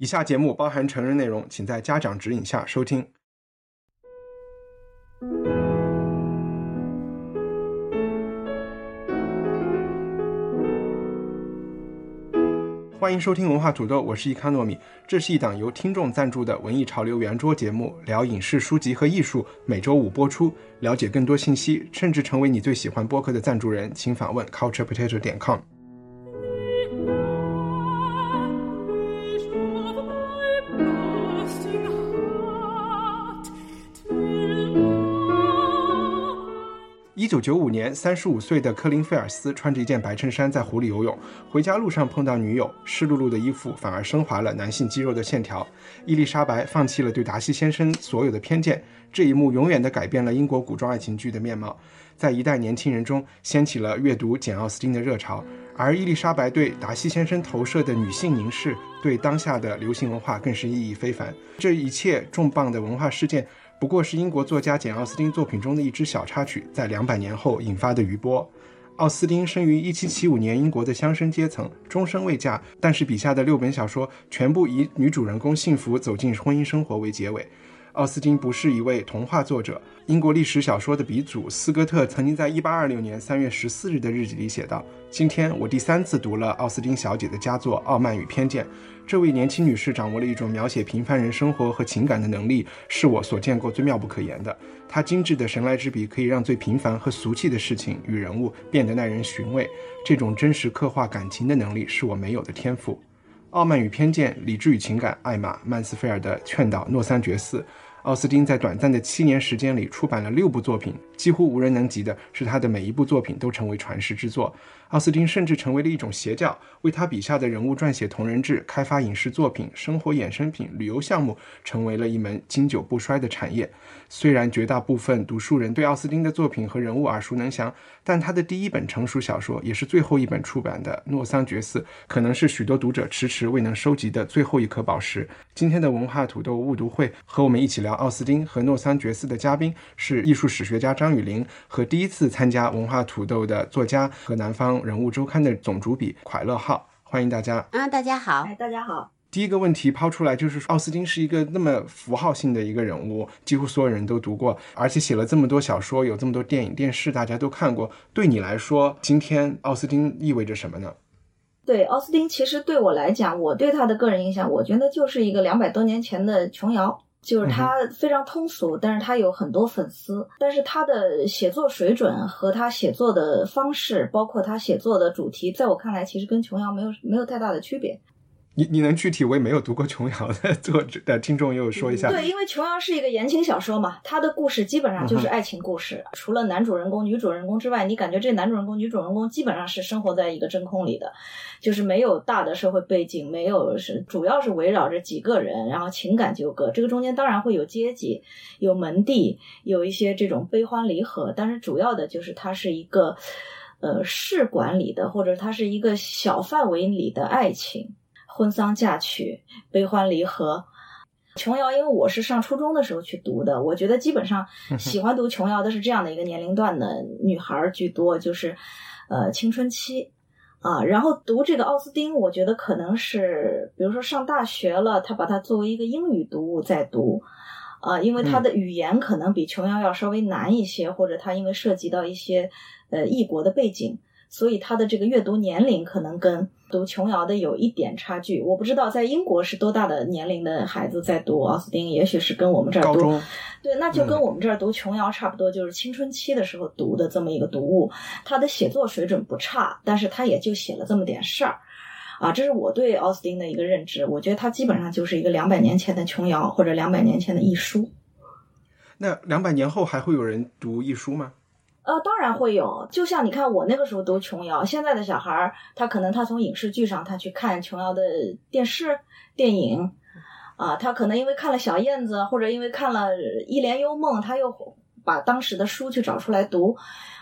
以下节目包含成人内容，请在家长指引下收听。欢迎收听文化土豆，我是伊卡糯米。这是一档由听众赞助的文艺潮流圆桌节目，聊影视、书籍和艺术。每周五播出。了解更多信息，甚至成为你最喜欢播客的赞助人，请访问 culturepotato.com 一九九五年，三十五岁的科林·菲尔斯穿着一件白衬衫在湖里游泳，回家路上碰到女友，湿漉漉的衣服反而升华了男性肌肉的线条。伊丽莎白放弃了对达西先生所有的偏见，这一幕永远地改变了英国古装爱情剧的面貌，在一代年轻人中掀起了阅读简·奥斯汀的热潮。而伊丽莎白对达西先生投射的女性凝视，对当下的流行文化更是意义非凡。这一切重磅的文化事件。不过是英国作家简·奥斯汀作品中的一支小插曲，在两百年后引发的余波。奥斯汀生于1775年英国的乡绅阶层，终身未嫁，但是笔下的六本小说全部以女主人公幸福走进婚姻生活为结尾。奥斯汀不是一位童话作者，英国历史小说的鼻祖斯科特曾经在1826年3月14日的日记里写道：“今天我第三次读了奥斯汀小姐的佳作《傲慢与偏见》。”这位年轻女士掌握了一种描写平凡人生活和情感的能力，是我所见过最妙不可言的。她精致的神来之笔可以让最平凡和俗气的事情与人物变得耐人寻味。这种真实刻画感情的能力是我没有的天赋。《傲慢与偏见》《理智与情感》艾玛·曼斯菲尔的劝导诺桑觉寺。奥斯汀在短暂的七年时间里出版了六部作品，几乎无人能及的是他的每一部作品都成为传世之作。奥斯汀甚至成为了一种邪教，为他笔下的人物撰写同人志、开发影视作品、生活衍生品、旅游项目，成为了一门经久不衰的产业。虽然绝大部分读书人对奥斯汀的作品和人物耳熟能详，但他的第一本成熟小说，也是最后一本出版的《诺桑觉寺》，可能是许多读者迟迟未能收集的最后一颗宝石。今天的文化土豆误读会，和我们一起聊奥斯汀和诺桑觉寺的嘉宾是艺术史学家张雨林和第一次参加文化土豆的作家和南方。人物周刊的总主笔快乐号，欢迎大家啊！大家好，大家好。第一个问题抛出来就是，奥斯汀是一个那么符号性的一个人物，几乎所有人都读过，而且写了这么多小说，有这么多电影、电视，大家都看过。对你来说，今天奥斯汀意味着什么呢？对奥斯汀，其实对我来讲，我对他的个人印象，我觉得就是一个两百多年前的琼瑶。就是他非常通俗，但是他有很多粉丝。但是他的写作水准和他写作的方式，包括他写作的主题，在我看来，其实跟琼瑶没有没有太大的区别。你你能具体为没有读过琼瑶的 作者的听众又说一下？对，因为琼瑶是一个言情小说嘛，它的故事基本上就是爱情故事，除了男主人公、女主人公之外，你感觉这男主人公、女主人公基本上是生活在一个真空里的，就是没有大的社会背景，没有是主要是围绕着几个人，然后情感纠葛，这个中间当然会有阶级、有门第、有一些这种悲欢离合，但是主要的就是它是一个呃市管理的，或者它是一个小范围里的爱情。婚丧嫁娶、悲欢离合，琼瑶，因为我是上初中的时候去读的，我觉得基本上喜欢读琼瑶的是这样的一个年龄段的女孩居多，就是呃青春期啊。然后读这个奥斯汀，我觉得可能是比如说上大学了，他把它作为一个英语读物在读啊，因为他的语言可能比琼瑶要稍微难一些，或者他因为涉及到一些呃异国的背景。所以他的这个阅读年龄可能跟读琼瑶的有一点差距。我不知道在英国是多大的年龄的孩子在读奥斯汀，也许是跟我们这儿读，对，那就跟我们这儿读琼瑶差不多，就是青春期的时候读的这么一个读物。他的写作水准不差，但是他也就写了这么点事儿，啊，这是我对奥斯汀的一个认知。我觉得他基本上就是一个两百年前的琼瑶，或者两百年前的一书。那两百年后还会有人读一书吗？呃，当然会有。就像你看，我那个时候读琼瑶，现在的小孩儿，他可能他从影视剧上他去看琼瑶的电视、电影，啊，他可能因为看了小燕子，或者因为看了《一帘幽梦》，他又把当时的书去找出来读。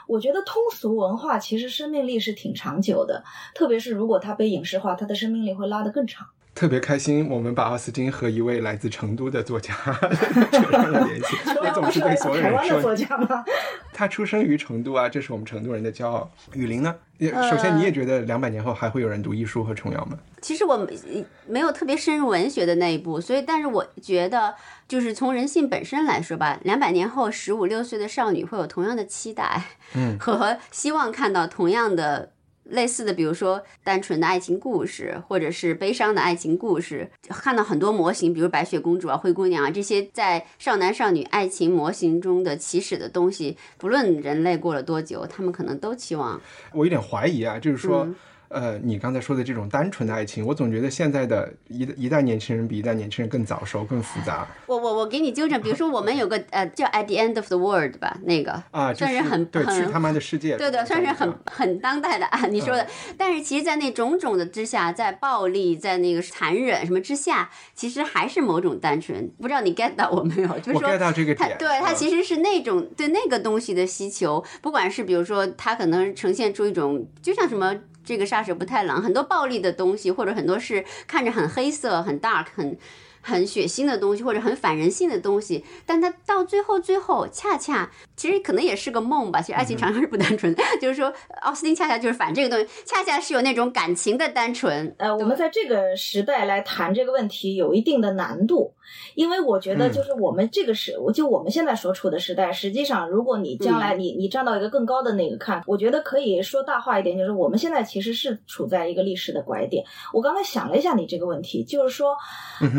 我觉得通俗文化其实生命力是挺长久的，特别是如果它被影视化，它的生命力会拉得更长。特别开心，我们把奥斯汀和一位来自成都的作家 扯上了联系。我总是对所有台湾的人说，作家吗？他出生于成都啊，这是我们成都人的骄傲。雨林呢？也首先，你也觉得两百年后还会有人读艺术和琼瑶吗？其实我没没有特别深入文学的那一步，所以，但是我觉得，就是从人性本身来说吧，两百年后十五六岁的少女会有同样的期待，嗯，和希望看到同样的。类似的，比如说单纯的爱情故事，或者是悲伤的爱情故事，看到很多模型，比如白雪公主啊、灰姑娘啊这些在少男少女爱情模型中的起始的东西，不论人类过了多久，他们可能都期望。我有点怀疑啊，就是说。嗯呃，你刚才说的这种单纯的爱情，我总觉得现在的一一代年轻人比一代年轻人更早熟、更复杂我我我给你纠正，比如说我们有个呃叫 At the End of the World 吧，那个啊，就算是很对很去他妈的世界，对对，算是很很当代的啊，你说的。嗯但是其实，在那种种的之下，在暴力，在那个残忍什么之下，其实还是某种单纯。不知道你 get 到我没有？就是 get 到这个对它嗯其实是那种对那个东西的需求，不管是比如说他可能呈现出一种，就像什么这个杀手不太冷，很多暴力的东西，或者很多是看着很黑色、很大、很。很血腥的东西，或者很反人性的东西，但它到最后，最后恰恰其实可能也是个梦吧。其实爱情常常是不单纯的，就是说奥斯汀恰恰就是反这个东西，恰恰是有那种感情的单纯。呃，我们在这个时代来谈这个问题有一定的难度，因为我觉得嗯就是我们这个时，我就我们现在所处的时代，实际上如果你将来你你站到一个更高的那个看，我觉得可以说大话一点，就是我们现在其实是处在一个历史的拐点。我刚才想了一下你这个问题，就是说，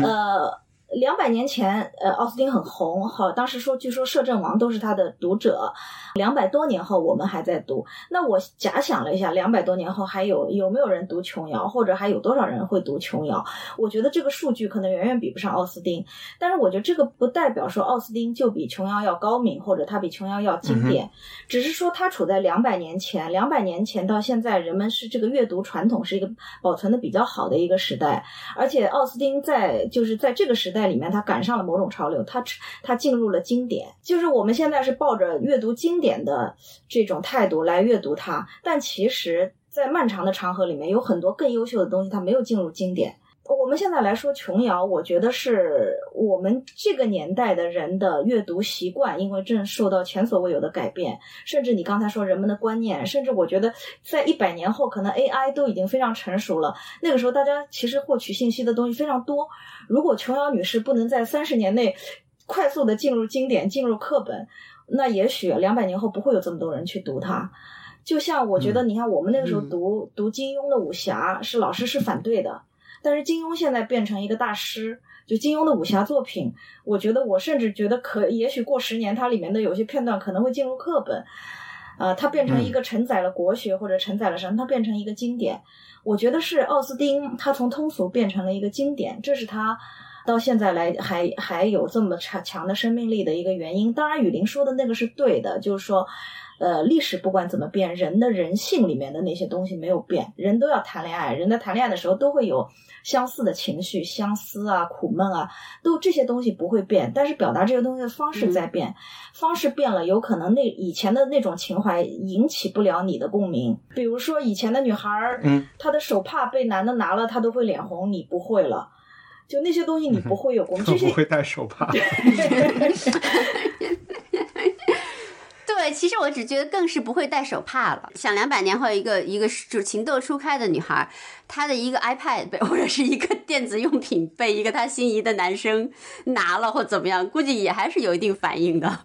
呃。uh, 两百年前，呃，奥斯汀很红，好，当时说，据说摄政王都是他的读者。两百多年后，我们还在读。那我假想了一下，两百多年后还有有没有人读琼瑶，或者还有多少人会读琼瑶？我觉得这个数据可能远远比不上奥斯汀，但是我觉得这个不代表说奥斯汀就比琼瑶要高明，或者他比琼瑶要经典，只是说他处在两百年前，两百年前到现在，人们是这个阅读传统是一个保存的比较好的一个时代，而且奥斯汀在就是在这个时代在里面，它赶上了某种潮流，它它进入了经典，就是我们现在是抱着阅读经典的这种态度来阅读它，但其实，在漫长的长河里面，有很多更优秀的东西，它没有进入经典。我们现在来说琼瑶，我觉得是我们这个年代的人的阅读习惯，因为正受到前所未有的改变，甚至你刚才说人们的观念，甚至我觉得在一百年后，可能 AI 都已经非常成熟了。那个时候，大家其实获取信息的东西非常多。如果琼瑶女士不能在三十年内快速的进入经典、进入课本，那也许两百年后不会有这么多人去读它。就像我觉得，你看我们那个时候读、读金庸的武侠，是老师是反对的。但是金庸现在变成一个大师，就金庸的武侠作品，我觉得我甚至觉得可，也许过十年，它里面的有些片段可能会进入课本，啊、它变成一个承载了国学或者承载了什么，它变成一个经典。我觉得是奥斯汀，他从通俗变成了一个经典，这是他到现在来还还有这么强强的生命力的一个原因。当然，雨林说的那个是对的，就是说。呃，历史不管怎么变，人的人性里面的那些东西没有变，人都要谈恋爱，人在谈恋爱的时候都会有相似的情绪，相思啊、苦闷啊，都这些东西不会变，但是表达这些东西的方式在变，方式变了，有可能那以前的那种情怀引起不了你的共鸣。比如说以前的女孩儿，嗯，她的手帕被男的拿了，她都会脸红，你不会了。就那些东西你不会有共鸣，这些 不会带手帕。对，其实我只觉得更是不会戴手帕了。想两百年后一个一个就是情窦初开的女孩，她的一个 iPad 被 或者是一个电子用品被一个她心仪的男生拿了或怎么样，估计也还是有一定反应的。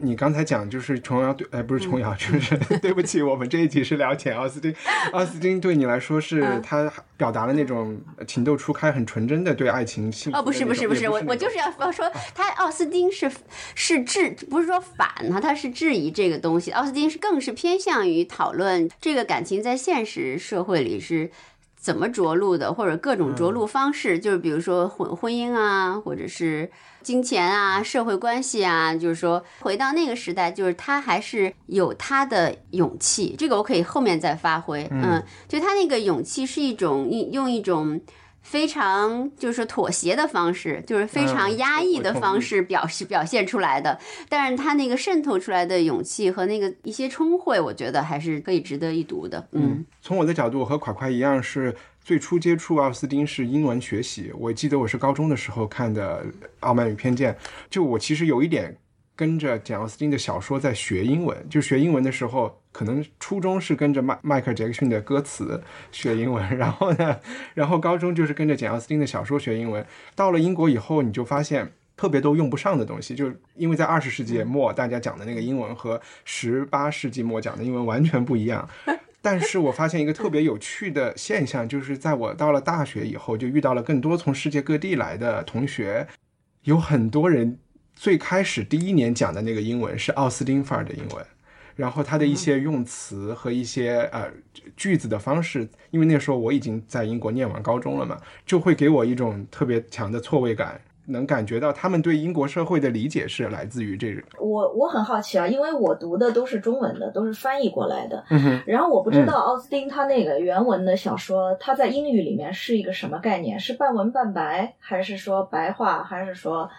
你刚才讲就是琼瑶对，哎，不是琼瑶，就是 对不起，我们这一集是聊简奥斯汀。奥斯汀对你来说是嗯他表达了那种情窦初开、很纯真的对爱情性哦，不是不是不是，我我就是要要说，他奥斯汀是是质，不是说反他，他是质疑这个东西。奥斯汀是更是偏向于讨论这个感情在现实社会里是怎么着陆的，或者各种着陆方式，就是比如说婚婚姻啊，或者是金钱啊、社会关系啊，就是说回到那个时代，就是他还是有他的勇气，这个我可以后面再发挥。嗯，就他那个勇气是一种用用一种。非常就是妥协的方式，就是非常压抑的方式表示表现出来的。但是他那个渗透出来的勇气和那个一些聪慧，我觉得还是可以值得一读的。嗯，从我的角度，和垮垮一样，是最初接触奥斯丁是英文学习。我记得我是高中的时候看的《傲慢与偏见》，就我其实有一点。跟着简奥斯汀的小说在学英文，就学英文的时候，可能初中是跟着迈迈克尔杰克逊的歌词学英文，然后呢，然后高中就是跟着简奥斯汀的小说学英文。到了英国以后，你就发现特别多用不上的东西，就因为在二十世纪末大家讲的那个英文和十八世纪末讲的英文完全不一样。但是我发现一个特别有趣的现象，就是在我到了大学以后，就遇到了更多从世界各地来的同学，有很多人。最开始第一年讲的那个英文是奥斯汀范儿的英文，然后他的一些用词和一些呃句子的方式，因为那时候我已经在英国念完高中了嘛，就会给我一种特别强的错位感，能感觉到他们对英国社会的理解是来自于这个。我我很好奇啊，因为我读的都是中文的，都是翻译过来的，嗯，然后我不知道奥斯汀他那个原文的小说，他在英语里面是一个什么概念？是半文半白，还是说白话，还是说？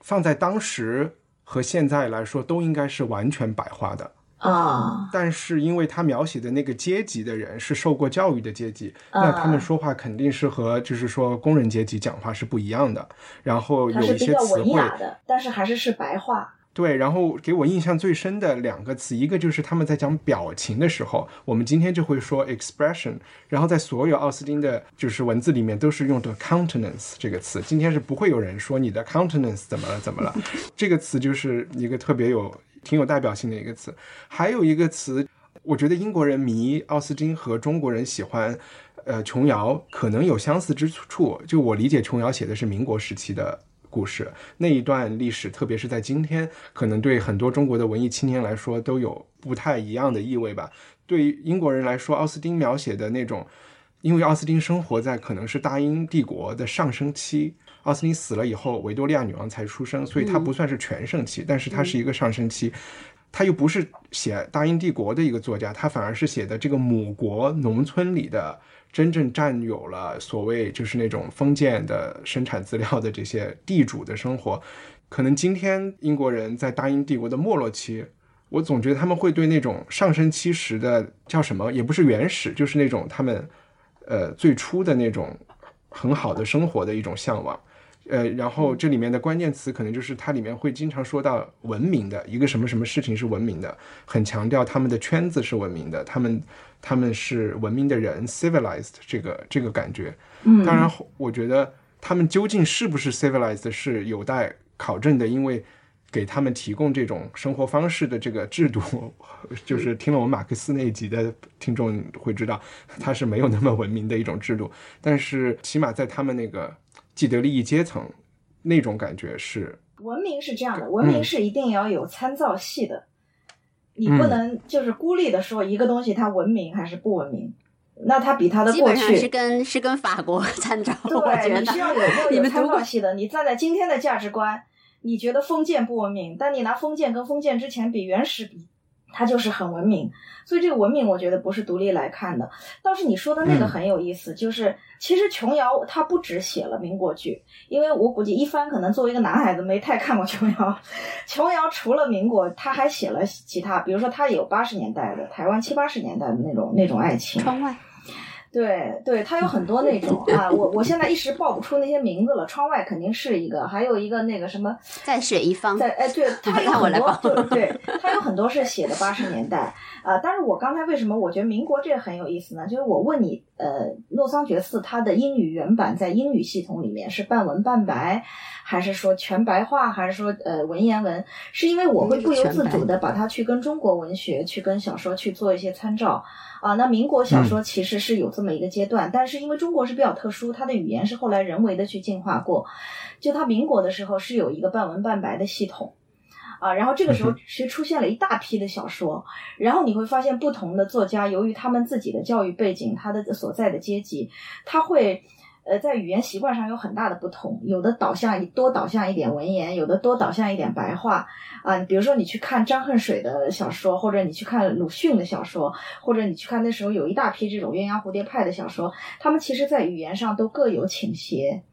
放在当时和现在来说，都应该是完全白话的啊。但是，因为他描写的那个阶级的人是受过教育的阶级，那他们说话肯定是和就是说工人阶级讲话是不一样的。然后有一些词汇，但是还是是白话。对，然后给我印象最深的两个词，一个就是他们在讲表情的时候，我们今天就会说 expression，然后在所有奥斯汀的就是文字里面都是用的 countenance 这个词。今天是不会有人说你的 countenance 怎么了怎么了，这个词就是一个特别有挺有代表性的一个词。还有一个词，我觉得英国人迷奥斯汀和中国人喜欢呃琼瑶可能有相似之处，就我理解琼瑶写的是民国时期的。故事那一段历史，特别是在今天，可能对很多中国的文艺青年来说都有不太一样的意味吧。对于英国人来说，奥斯汀描写的那种，因为奥斯汀生活在可能是大英帝国的上升期，奥斯汀死了以后，维多利亚女王才出生，所以她不算是全盛期，但是她是一个上升期。她又不是写大英帝国的一个作家，她反而是写的这个母国农村里的。真正占有了所谓就是那种封建的生产资料的这些地主的生活，可能今天英国人在大英帝国的没落期，我总觉得他们会对那种上升期时的叫什么，也不是原始，就是那种他们，呃，最初的那种很好的生活的一种向往。呃，然后这里面的关键词可能就是它里面会经常说到文明的一个什么什么事情是文明的，很强调他们的圈子是文明的，他们他们是文明的人，civilized 这个这个感觉。嗯，当然，我觉得他们究竟是不是 civilized 是有待考证的，因为给他们提供这种生活方式的这个制度，就是听了我们马克思那一集的听众会知道，它是没有那么文明的一种制度。但是起码在他们那个。既得利益阶层那种感觉是文明是这样的，文明是一定要有参照系的，你不能就是孤立的说一个东西它文明还是不文明，那它比它的过去是跟是跟法国参照，对，你需要有有参照系的。你站在今天的价值观，你觉得封建不文明，但你拿封建跟封建之前比原始比。它就是很文明，所以这个文明我觉得不是独立来看的。倒是你说的那个很有意思，就是其实琼瑶她不只写了民国剧，因为我估计一帆可能作为一个男孩子没太看过琼瑶。琼瑶除了民国，他还写了其他，比如说他有八十年代的台湾七八十年代的那种那种爱情。窗外。对对，它有很多那种 啊，我我现在一时报不出那些名字了。窗外肯定是一个，还有一个那个什么，在水一方，在哎，对，它有很多，就对，它有很多是写的八十年代啊。但是我刚才为什么我觉得民国这个很有意思呢？就是我问你，呃，诺桑觉寺它的英语原版在英语系统里面是半文半白，还是说全白话，还是说呃文言文？是因为我会不由自主的把它去跟中国文学、去跟小说去做一些参照。啊，那民国小说其实是有这么一个阶段，但是因为中国是比较特殊，它的语言是后来人为的去进化过。就它民国的时候是有一个半文半白的系统，啊，然后这个时候其实出现了一大批的小说，然后你会发现不同的作家，由于他们自己的教育背景，他的所在的阶级，他会。呃，在语言习惯上有很大的不同，有的导向多导向一点文言，有的多导向一点白话啊。比如说，你去看张恨水的小说，或者你去看鲁迅的小说，或者你去看那时候有一大批这种鸳鸯蝴蝶派的小说，他们其实在语言上都各有倾斜。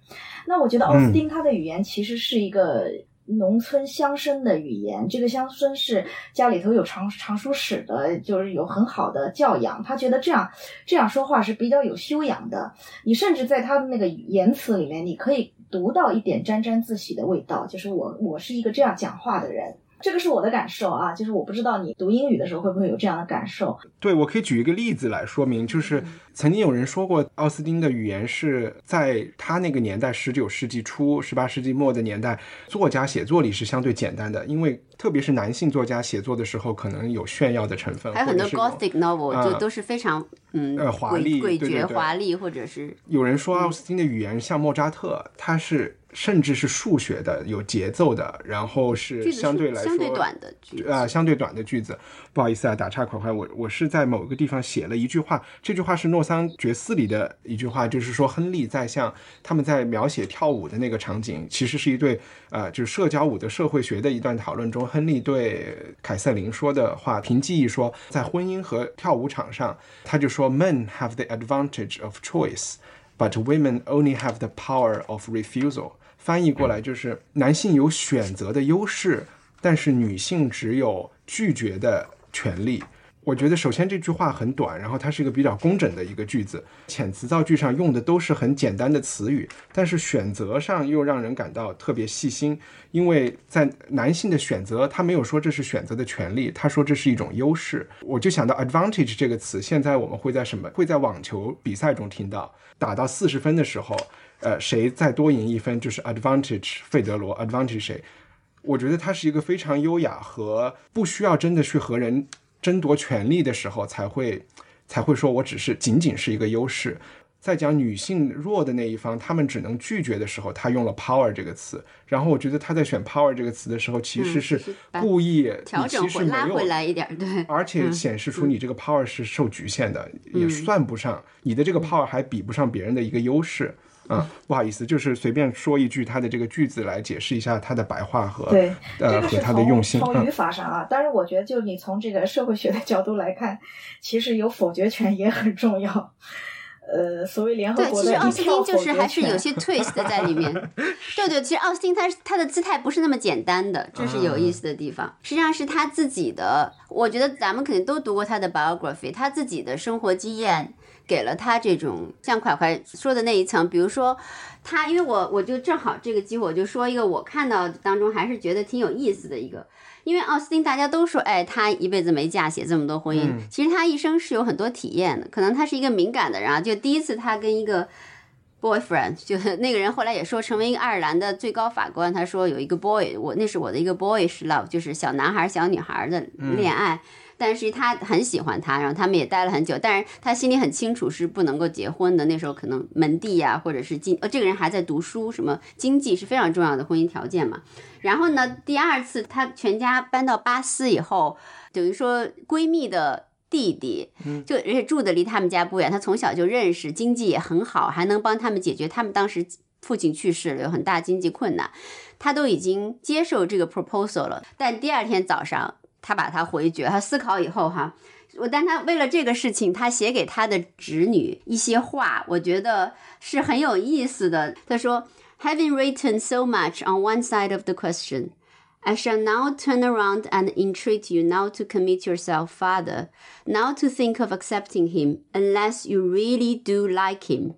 那我觉得奥斯汀他的语言其实是一个。农村乡绅的语言，这个乡绅是家里头有藏藏书史的，就是有很好的教养。他觉得这样这样说话是比较有修养的。你甚至在他的那个言辞里面，你可以读到一点沾沾自喜的味道，就是我我是一个这样讲话的人。这个是我的感受啊，就是我不知道你读英语的时候会不会有这样的感受。对，我可以举一个例子来说明，就是曾经有人说过，奥斯汀的语言是在他那个年代，十九世纪初、十八世纪末的年代，作家写作里是相对简单的，因为特别是男性作家写作的时候，可能有炫耀的成分，还有很多 Gothic novel 就都是非常嗯呃华丽、诡谲、华丽，或者是有人说奥斯汀的语言像莫扎特，他是。甚至是数学的，有节奏的，然后是相对来说相对短的句啊，相对短的句子。不好意思啊，打岔，快快，我我是在某个地方写了一句话，这句话是诺桑觉斯里的一句话，就是说亨利在向他们在描写跳舞的那个场景，其实是一对呃，就是社交舞的社会学的一段讨论中，亨利对凯瑟琳说的话，凭记忆说，在婚姻和跳舞场上，他就说，Men have the advantage of choice, but women only have the power of refusal。翻译过来就是男性有选择的优势，但是女性只有拒绝的权利。我觉得首先这句话很短，然后它是一个比较工整的一个句子，遣词造句上用的都是很简单的词语，但是选择上又让人感到特别细心，因为在男性的选择，他没有说这是选择的权利，他说这是一种优势。我就想到 advantage 这个词，现在我们会在什么？会在网球比赛中听到，打到四十分的时候。呃，谁再多赢一分就是 advantage 费德罗 advantage 谁？我觉得他是一个非常优雅和不需要真的去和人争夺权力的时候才会才会说，我只是仅仅是一个优势。在讲女性弱的那一方，他们只能拒绝的时候，他用了 power 这个词。然后我觉得他在选 power 这个词的时候，其实是故意调整回拉回来一点，对，而且显示出你这个 power 是受局限的，也算不上你的这个 power 还比不上别人的一个优势。嗯，不好意思，就是随便说一句他的这个句子来解释一下他的白话和对，呃和他的用心。从语法上啊，但是我觉得，就你从这个社会学的角度来看，其实有否决权也很重要。呃，所谓联合国的对，其实奥斯汀就是还是有些 twist 在里面。对对，其实奥斯汀他他的姿态不是那么简单的，这是有意思的地方。实际上是他自己的，我觉得咱们肯定都读过他的 biography，他自己的生活经验。给了他这种像快快说的那一层，比如说他，因为我我就正好这个机会，我就说一个我看到当中还是觉得挺有意思的一个，因为奥斯汀大家都说，哎，他一辈子没嫁，写这么多婚姻，其实他一生是有很多体验的，可能他是一个敏感的人啊，就第一次他跟一个 boyfriend，就是那个人后来也说成为一个爱尔兰的最高法官，他说有一个 boy，我那是我的一个 boyish love，就是小男孩小女孩的恋爱。但是他很喜欢他，然后他们也待了很久，但是他心里很清楚是不能够结婚的。那时候可能门第呀，或者是经呃，这个人还在读书，什么经济是非常重要的婚姻条件嘛。然后呢，第二次他全家搬到巴斯以后，等于说闺蜜的弟弟，就而且住的离他们家不远，他从小就认识，经济也很好，还能帮他们解决他们当时父亲去世了，有很大经济困难，他都已经接受这个 proposal 了。但第二天早上。他把他回绝，他思考以后哈，我但他为了这个事情，他写给他的侄女一些话，我觉得是很有意思的。他说：“Having written so much on one side of the question, I shall now turn around and entreat you now to commit yourself father, now to think of accepting him, unless you really do like him.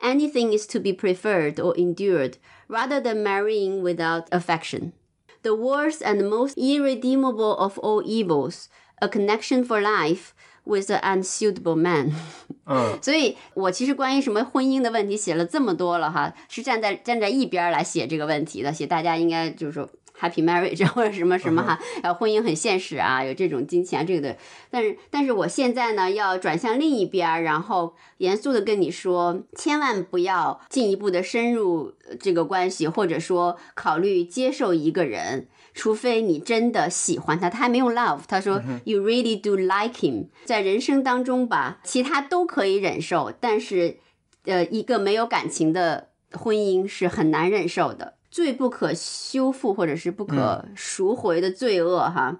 Anything is to be preferred or endured, rather than marrying without affection.” The worst and most irredeemable of all evils, a connection for life with an unsuitable man。嗯，所以我其实关于什么婚姻的问题写了这么多了哈，是站在站在一边来写这个问题的，写大家应该就是说 happy marriage 或者什么什么哈，然后婚姻很现实啊，有这种金钱啊这个的。但是但是我现在呢，要转向另一边，然后严肃的跟你说，千万不要进一步的深入这个关系，或者说考虑接受一个人。除非你真的喜欢他，他还没有 love。他说，You really do like him。在人生当中吧，其他都可以忍受，但是，呃，一个没有感情的婚姻是很难忍受的。最不可修复或者是不可赎回的罪恶，哈，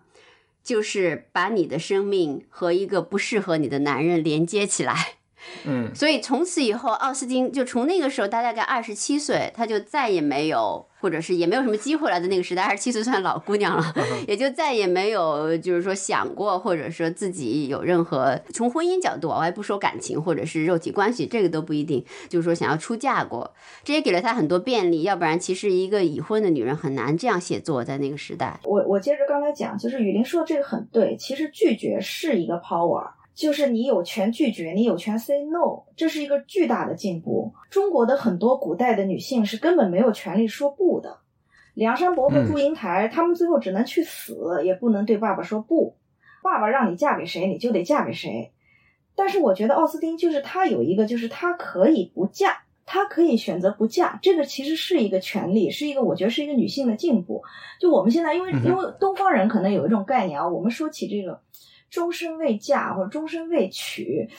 就是把你的生命和一个不适合你的男人连接起来。嗯，所以从此以后，奥斯汀就从那个时候，他大概二十七岁，他就再也没有，或者是也没有什么机会了。在那个时代，二十七岁算老姑娘了，也就再也没有，就是说想过，或者说自己有任何从婚姻角度，我还不说感情或者是肉体关系，这个都不一定，就是说想要出嫁过，这也给了他很多便利。要不然，其实一个已婚的女人很难这样写作，在那个时代。我我接着刚才讲，就是雨林说的这个很对，其实拒绝是一个 power。就是你有权拒绝，你有权 say no，这是一个巨大的进步。中国的很多古代的女性是根本没有权利说不的。梁山伯和祝英台，他们最后只能去死，也不能对爸爸说不。爸爸让你嫁给谁，你就得嫁给谁。但是我觉得奥斯汀就是他有一个，就是他可以不嫁，他可以选择不嫁，这个其实是一个权利，是一个我觉得是一个女性的进步。就我们现在，因为因为东方人可能有一种概念啊，我们说起这个。终身未嫁或者终身未娶，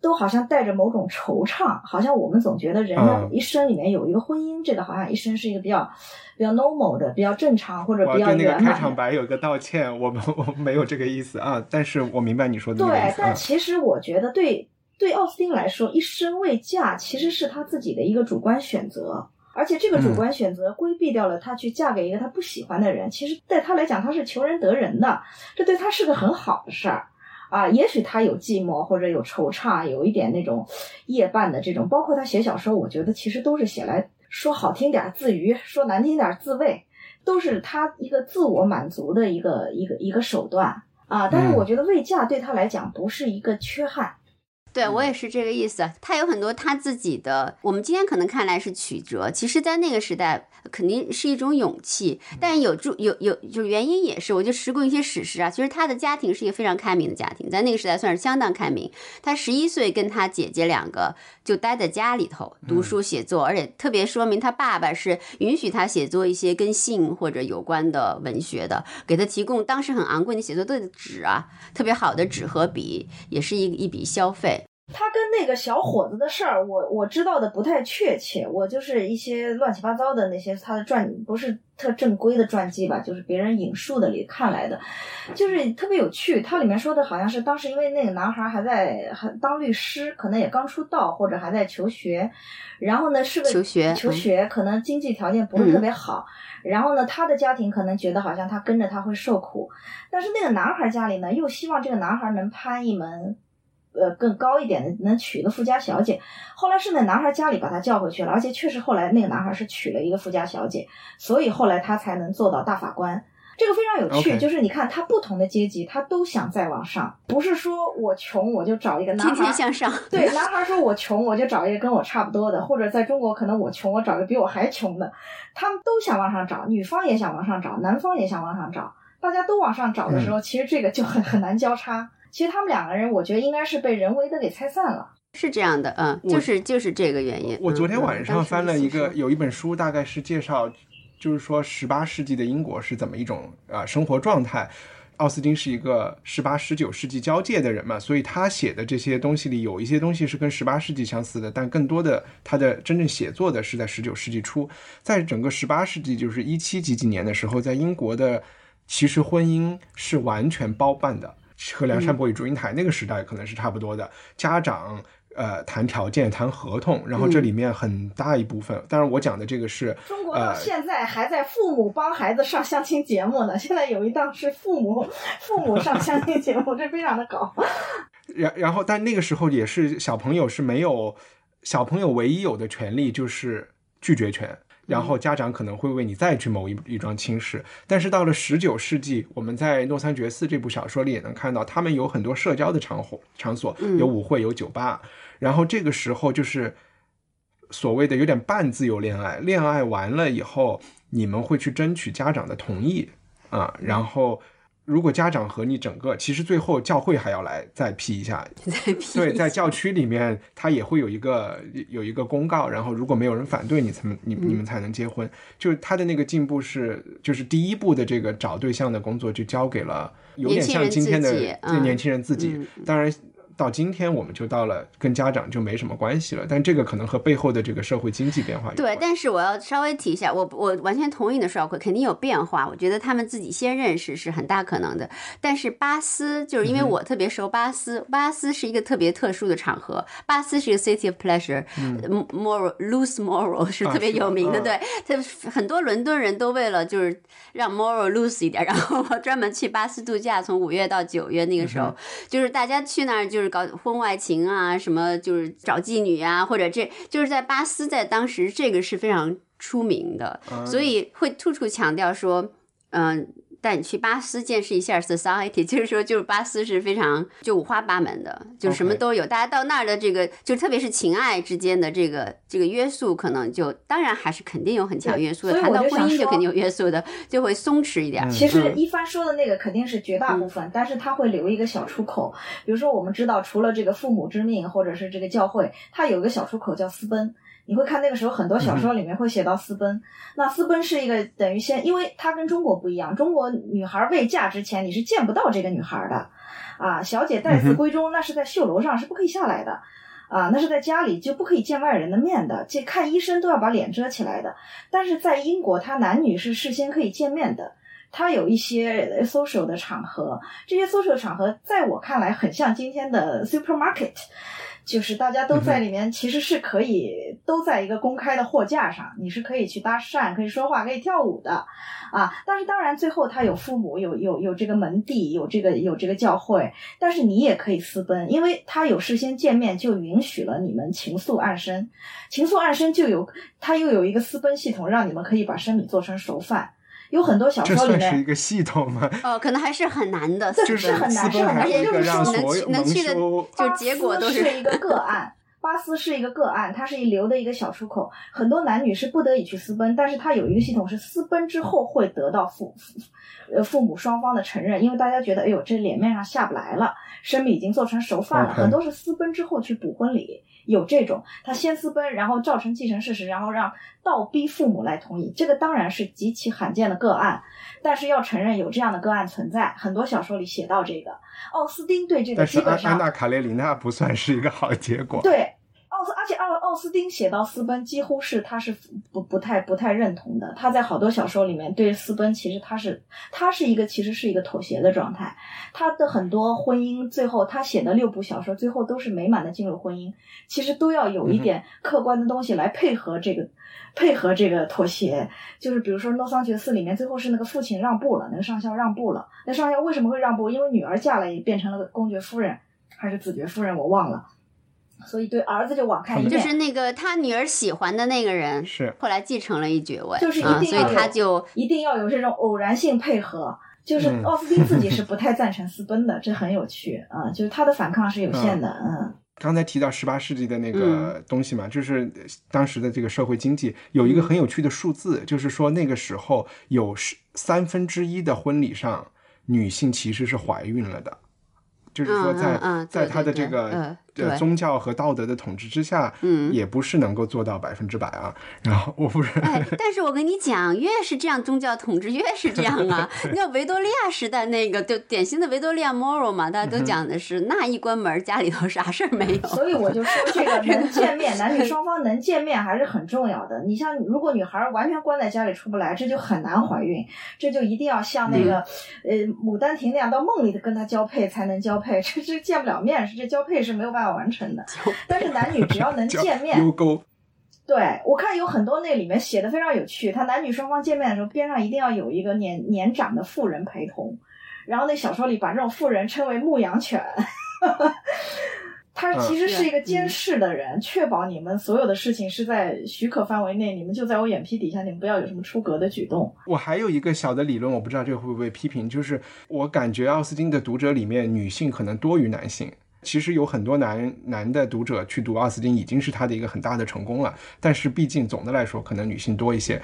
都好像带着某种惆怅，好像我们总觉得人的一生里面有一个婚姻，这个好像一生是一个比较比较 normal 的、比较正常或者比较圆满。对那个开场白有个道歉，我们我没有这个意思啊，但是我明白你说的对，但其实我觉得对对奥斯汀来说，一生未嫁其实是他自己的一个主观选择。而且这个主观选择规避掉了她去嫁给一个她不喜欢的人，其实对她来讲，她是求人得人的，这对她是个很好的事儿啊。也许他有寂寞或者有惆怅，有一点那种夜半的这种，包括他写小说，我觉得其实都是写来说好听点自娱，说难听点自慰，都是他一个自我满足的一个一个一个手段啊。但是我觉得未嫁对他来讲不是一个缺憾。对我也是这个意思。他有很多他自己的，我们今天可能看来是曲折，其实，在那个时代肯定是一种勇气。但有助有有就原因也是，我就识过一些史实啊。其实他的家庭是一个非常开明的家庭，在那个时代算是相当开明。他十一岁跟他姐姐两个就待在家里头读书写作，而且特别说明他爸爸是允许他写作一些跟性或者有关的文学的，给他提供当时很昂贵的写作的纸啊，特别好的纸和笔，也是一一笔消费。他跟那个小伙子的事儿，我我知道的不太确切，我就是一些乱七八糟的那些他的传，不是特正规的传记吧，就是别人引述的里看来的，就是特别有趣。它里面说的好像是当时因为那个男孩还在还当律师，可能也刚出道或者还在求学，然后呢是个求学求学，可能经济条件不是特别好，然后呢他的家庭可能觉得好像他跟着他会受苦，但是那个男孩家里呢又希望这个男孩能攀一门。呃，更高一点的能娶一个富家小姐，后来是那男孩家里把他叫回去了，而且确实后来那个男孩是娶了一个富家小姐，所以后来他才能做到大法官。这个非常有趣，就是你看他不同的阶级，他都想再往上，不是说我穷我就找一个男孩向上。对，男孩说我穷我就找一个跟我差不多的，或者在中国可能我穷我找一个比我还穷的，他们都想往上找，女方也想往上找，男方也想往上找，大家都往上找的时候，其实这个就很很难交叉。其实他们两个人，我觉得应该是被人为的给拆散了，是这样的，嗯，就是就是这个原因。我昨天晚上翻了一个，有一本书，大概是介绍，就是说十八世纪的英国是怎么一种啊生活状态。奥斯汀是一个十八十九世纪交界的人嘛，所以他写的这些东西里有一些东西是跟十八世纪相似的，但更多的他的真正写作的是在十九世纪初，在整个十八世纪就是一七几几年的时候，在英国的其实婚姻是完全包办的。和梁山伯与祝英台那个时代可能是差不多的，家长呃谈条件谈合同，然后这里面很大一部分，当然我讲的这个是中国到现在还在父母帮孩子上相亲节目呢，现在有一档是父母父母上相亲节目，这非常的搞。然然后但那个时候也是小朋友是没有小朋友唯一有的权利就是拒绝权。然后家长可能会为你再去谋一一桩亲事，但是到了十九世纪，我们在《诺桑觉寺》这部小说里也能看到，他们有很多社交的场所，场所有舞会，有酒吧。然后这个时候就是所谓的有点半自由恋爱，恋爱完了以后，你们会去争取家长的同意啊，然后。如果家长和你整个，其实最后教会还要来再批一下，再批对，在教区里面，他也会有一个有一个公告，然后如果没有人反对你，才能你你们才能结婚。就是他的那个进步是，就是第一步的这个找对象的工作就交给了，有点像今天的这年轻人自己。当然。到今天，我们就到了跟家长就没什么关系了，但这个可能和背后的这个社会经济变化。对，但是我要稍微提一下，我我完全同意你的说，法肯定有变化。我觉得他们自己先认识是很大可能的。但是巴斯就是因为我特别熟巴斯，巴斯是一个特别特殊的场合。巴斯是一个 city of pleasure，moral loose moral 是特别有名的。对，他很多伦敦人都为了就是让 moral loose 一点，然后专门去巴斯度假，从五月到九月那个时候，就是大家去那儿就是。搞婚外情啊，什么就是找妓女啊，或者这就是在巴斯，在当时这个是非常出名的，所以会处处强调说，嗯。带你去巴斯见识一下 society，就是说，就是巴斯是非常就五花八门的，就什么都有。大家到那儿的这个，就特别是情爱之间的这个这个约束，可能就当然还是肯定有很强约束的。谈到婚姻就肯定有约束的，就会松弛一点。其实一帆说的那个肯定是绝大部分，但是他会留一个小出口。比如说，我们知道除了这个父母之命，或者是这个教会，它有一个小出口叫私奔。你会看那个时候很多小说里面会写到私奔，那私奔是一个等于先，因为它跟中国不一样，中国女孩未嫁之前你是见不到这个女孩的，啊，小姐待字闺中，那是在绣楼上是不可以下来的，啊，那是在家里就不可以见外人的面的，这看医生都要把脸遮起来的。但是在英国，他男女是事先可以见面的，他有一些 social 的场合，这些 social 场合在我看来很像今天的 supermarket。就是大家都在里面，其实是可以都在一个公开的货架上，你是可以去搭讪、可以说话、可以跳舞的，啊！但是当然最后他有父母、有有有这个门第、有这个有这个教会，但是你也可以私奔，因为他有事先见面就允许了你们情愫暗生，情愫暗生就有他又有一个私奔系统，让你们可以把生米做成熟饭。有很多小说里面，这算是一个系统吗？哦，可能还是很难的，是很难，是很难。也就是说，能能去的，就结果都是一个个案。巴斯是一个个案，它是一留的一个小出口。很多男女是不得已去私奔，但是它有一个系统是私奔之后会得到父父呃父母双方的承认，因为大家觉得哎呦这脸面上下不来了，生米已经做成熟饭了，很多是私奔之后去补婚礼。有这种，他先私奔，然后造成继承事实，然后让倒逼父母来同意，这个当然是极其罕见的个案，但是要承认有这样的个案存在，很多小说里写到这个。奥斯丁对这个基本上，安娜卡列琳娜不算是一个好结果。对。奥斯，而且奥奥斯丁写到私奔，几乎是他是不不太不太认同的。他在好多小说里面对私奔，其实他是他是一个其实是一个妥协的状态。他的很多婚姻最后他写的六部小说最后都是美满的进入婚姻，其实都要有一点客观的东西来配合这个配合这个妥协。就是比如说《诺桑觉寺》里面最后是那个父亲让步了，那个上校让步了。那上校为什么会让步？因为女儿嫁了也变成了公爵夫人还是子爵夫人，我忘了。所以对儿子就网开一面，就是那个他女儿喜欢的那个人，是后来继承了一爵位，就是一定要他就一定要有这种偶然性配合。就是奥斯汀自己是不太赞成私奔的，这很有趣啊。就是他的反抗是有限的，嗯。刚才提到十八世纪的那个东西嘛，就是当时的这个社会经济有一个很有趣的数字，就是说那个时候有三分之一的婚礼上女性其实是怀孕了的。就是说，在在她的这个呃宗教和道德的统治之下，嗯，也不是能够做到百分之百啊。然后我不是，哎但是我跟你讲，越是这样宗教统治，越是这样啊。你看维多利亚时代那个，就典型的维多利亚 moral 嘛，大家都讲的是那一关门，家里头啥事儿没有。所以我就说，这个 能见面，男女双方能见面还是很重要的。你像如果女孩完全关在家里出不来，这就很难怀孕，这就一定要像那个呃牡丹亭那样，到梦里头跟他交配才能交。配这这见不了面，是这交配是没有办法完成的。但是男女只要能见面，对我看有很多那里面写的非常有趣。他男女双方见面的时候，边上一定要有一个年年长的妇人陪同。然后那小说里把这种妇人称为牧羊犬。他其实是一个监视的人，确保你们所有的事情是在许可范围内，你们就在我眼皮底下，你们不要有什么出格的举动。我还有一个小的理论，我不知道这个会不会批评，就是我感觉奥斯汀的读者里面女性可能多于男性。其实有很多男男的读者去读奥斯汀，已经是他的一个很大的成功了。但是毕竟总的来说，可能女性多一些。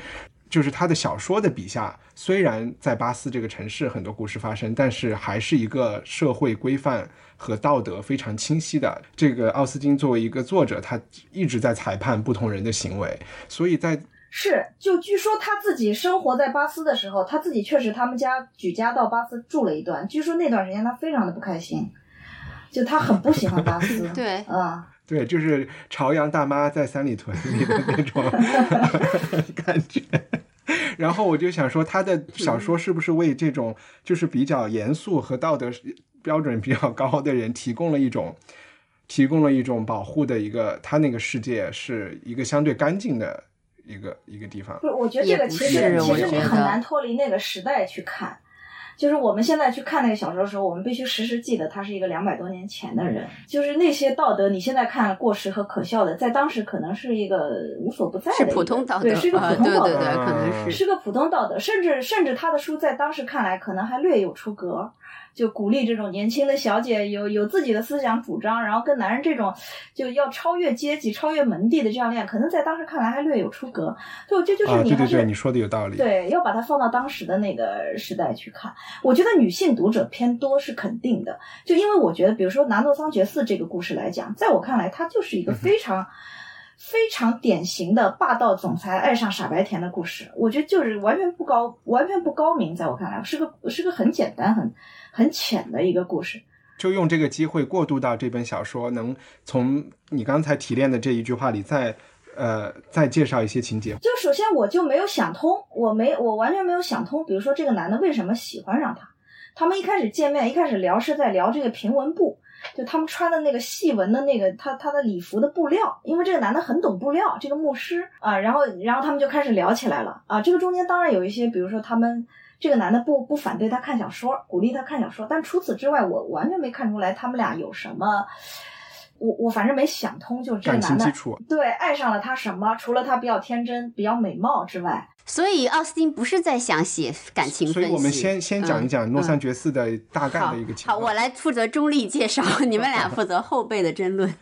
就是他的小说的笔下，虽然在巴斯这个城市很多故事发生，但是还是一个社会规范和道德非常清晰的。这个奥斯汀作为一个作者，他一直在裁判不同人的行为，所以在是，就据说他自己生活在巴斯的时候，他自己确实他们家举家到巴斯住了一段。据说那段时间他非常的不开心，就他很不喜欢巴斯。对，嗯，对，就是朝阳大妈在三里屯里的那种 感觉。然后我就想说，他的小说是不是为这种就是比较严肃和道德标准比较高的人提供了一种提供了一种保护的一个，他那个世界是一个相对干净的一个一个地方。不，我觉得这个其实其实你我觉得很难脱离那个时代去看。就是我们现在去看那个小说的时候，我们必须时时记得他是一个两百多年前的人。就是那些道德，你现在看过时和可笑的，在当时可能是一个无所不在的是普通道德，对，是一个啊普通道德，对对对，可能是是个普通道德，甚至甚至他的书在当时看来可能还略有出格，就鼓励这种年轻的小姐有有自己的思想主张，然后跟男人这种就要超越阶级、超越门第的这样恋，可能在当时看来还略有出格。所以我觉得就是啊，你还是、对对对，你说的有道理。对，要把它放到当时的那个时代去看。我觉得女性读者偏多是肯定的，就因为我觉得，比如说拿诺桑觉寺这个故事来讲，在我看来，它就是一个非常。非常典型的霸道总裁爱上傻白甜的故事，我觉得就是完全不高，完全不高明，在我看来是个是个很简单、很很浅的一个故事。就用这个机会过渡到这本小说，能从你刚才提炼的这一句话里再呃再介绍一些情节。就首先我就没有想通，我没我完全没有想通，比如说这个男的为什么喜欢上她？他们一开始见面，一开始聊是在聊这个平纹布，就他们穿的那个细纹的那个他他的礼服的布料，因为这个男的很懂布料，这个牧师啊，然后然后他们就开始聊起来了啊。这个中间当然有一些，比如说他们这个男的不不反对他看小说，鼓励他看小说，但除此之外，我完全没看出来他们俩有什么。我我反正没想通，就是这个男的对爱上了他什么？除了他比较天真、比较美貌之外，所以奥斯汀不是在想写感情分析。所以我们先先讲一讲诺桑觉寺的大概的一个情好，况。我来负责中立介绍，你们俩负责后辈的争论。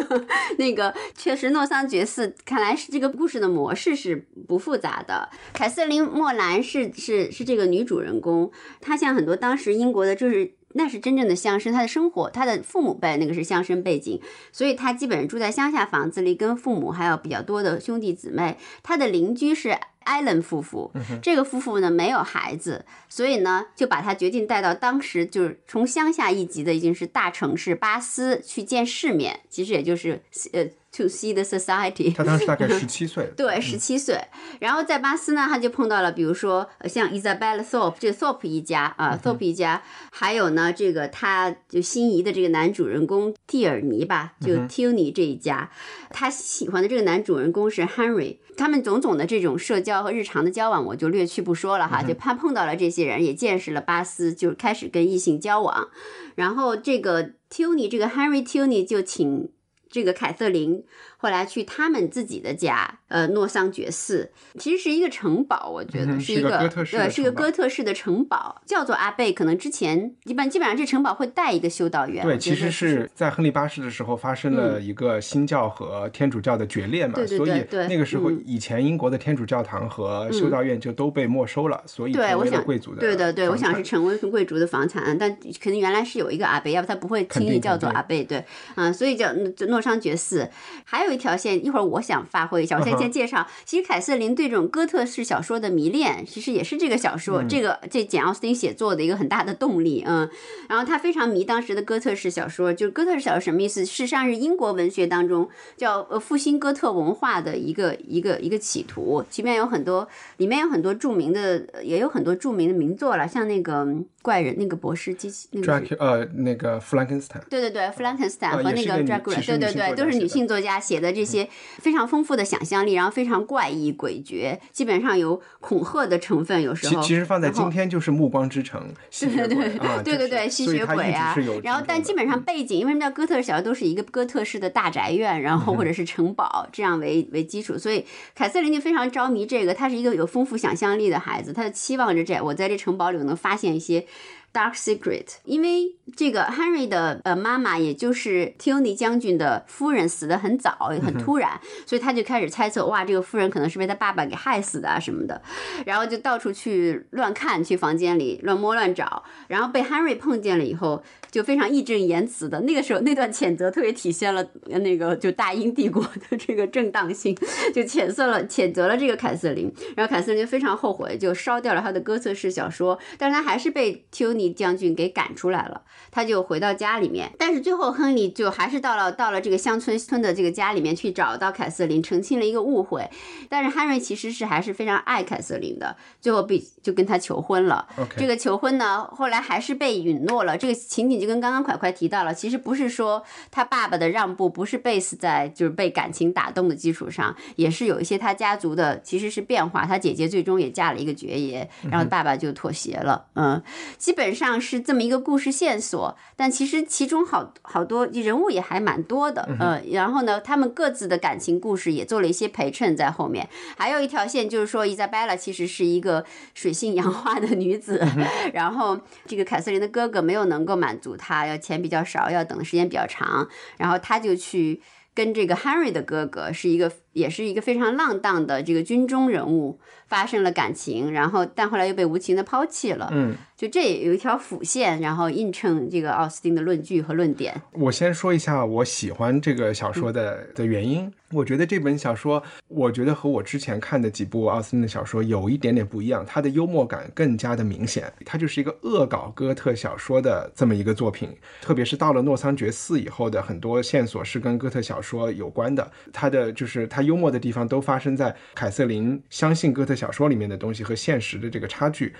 那个确实，诺桑觉寺看来是这个故事的模式是不复杂的。凯瑟琳·莫兰是是是这个女主人公，她像很多当时英国的，就是。那是真正的乡绅，她的生活，她的父母辈那个是乡绅背景，所以她基本上住在乡下房子里，跟父母还有比较多的兄弟姊妹。她的邻居是艾伦夫妇，这个夫妇呢没有孩子，所以呢就把他决定带到当时就是从乡下一级的已经是大城市巴斯去见世面，其实也就是呃 to see the society。他当时大概 十七岁，对，十七岁。然后在巴斯呢，他就碰到了，比如说呃像 Isabella Thorpe 这个 Thorpe 一家啊、t h o r p e 一家，还有呢，这个他就心仪的这个男主人公蒂尔尼吧，就 Tilney 这一家，他喜欢的这个男主人公是 Henry。他们种种的这种社交和日常的交往，我就略去不说了哈。就怕碰到了这些人，也见识了巴斯，就开始跟异性交往。然后这个 Tilney 这个 Henry Tilney 就请这个凯瑟琳后来去他们自己的家，呃，诺桑觉寺，其实是一个城堡，我觉得嗯是一个哥特式对，是一个哥特式的城堡，叫做阿贝。可能之前一般基本上这城堡会带一个修道院，对，其实是在亨利八世的时候发生了一个新教和天主教的决裂嘛，对对所以对对那个时候嗯以前英国的天主教堂和修道院就都被没收了，所以对，成为了我想贵族的对的，对，我想是成为贵族的房产，但肯定原来是有一个阿贝，要不他不会轻易叫做阿贝，对，嗯，所以叫诺桑觉寺。还有一条线，一会儿我想发挥一下，我先先介绍，其实凯瑟琳对这种哥特式小说的迷恋，其实也是这个小说，嗯。这个这简奥斯汀写作的一个很大的动力，嗯，然后他非常迷当时的哥特式小说，就是哥特式小说什么意思？事实上是英国文学当中叫呃复兴哥特文化的一个一个一个企图，里面有很多里面有很多著名的，呃也有很多著名的名作了，像那个嗯怪人那个博士机器那个 Drac 呃那个弗兰肯斯坦，对对对，弗兰肯斯坦啊和那个 Dracula，对对对，都是女性作家写的这些非常丰富的想象力，然后非常怪异诡谲，基本上有恐吓的成分，有时候其其实放在今天就是《暮光之城》对对对啊，就是对对对，吸血鬼啊，然后但基本上嗯背景，因为什么叫哥特小说，都是一个哥特式的大宅院，然后或者是城堡这样为为基础，所以凯瑟琳就非常着迷这个，她是一个有丰富想象力的孩子，她就期望着这我在这城堡里能发现一些。Dark Secret，因为这个 Henry 的呃妈妈，也就是 Tony 将军的夫人死的很早，很突然，所以他就开始猜测，哇，这个夫人可能是被他爸爸给害死的啊什么的，然后就到处去乱看，去房间里乱摸乱找，然后被 Henry 碰见了以后，就非常义正言辞的，那个时候那段谴责特别体现了那个就大英帝国的这个正当性，就谴责了谴责了这个凯瑟琳，然后凯瑟琳就非常后悔，就烧掉了他的哥特式小说，但是他还是被 Tony 将军给赶出来了，他就回到家里面，但是最后亨利就还是到了到了这个乡村村的这个家里面去找到凯瑟琳，澄清了一个误会，但是汉瑞其实是还是非常爱凯瑟琳的，最后被就跟他求婚了。这个求婚呢，后来还是被允诺了。这个情景就跟刚刚快快提到了，其实不是说他爸爸的让步不是 base 在就是被感情打动的基础上，也是有一些他家族的其实是变化。他姐姐最终也嫁了一个爵爷，然后爸爸就妥协了。嗯，基本上是这么一个故事线索，但其实其中好好多人物也还蛮多的。嗯，然后呢，他们各自的感情故事也做了一些陪衬在后面。还有一条线就是说，伊莎贝拉其实是一个水性杨花的女子，然后这个凯瑟琳的哥哥没有能够满足他，要钱比较少，要等的时间比较长，然后他就去跟这个 Henry 的哥哥是一个也是一个非常浪荡的这个军中人物发生了感情，然后但后来又被无情的抛弃了。嗯，就这也有一条辅线，然后映衬这个奥斯汀的论据和论点。我先说一下我喜欢这个小说的的原因。我觉得这本小说，我觉得和我之前看的几部奥斯汀的小说有一点点不一样，它的幽默感更加的明显。它就是一个恶搞哥特小说的这么一个作品，特别是到了诺桑觉寺以后的很多线索是跟哥特小说有关的。它的就是它幽默的地方都发生在凯瑟琳相信哥特小说里面的东西和现实的这个差距，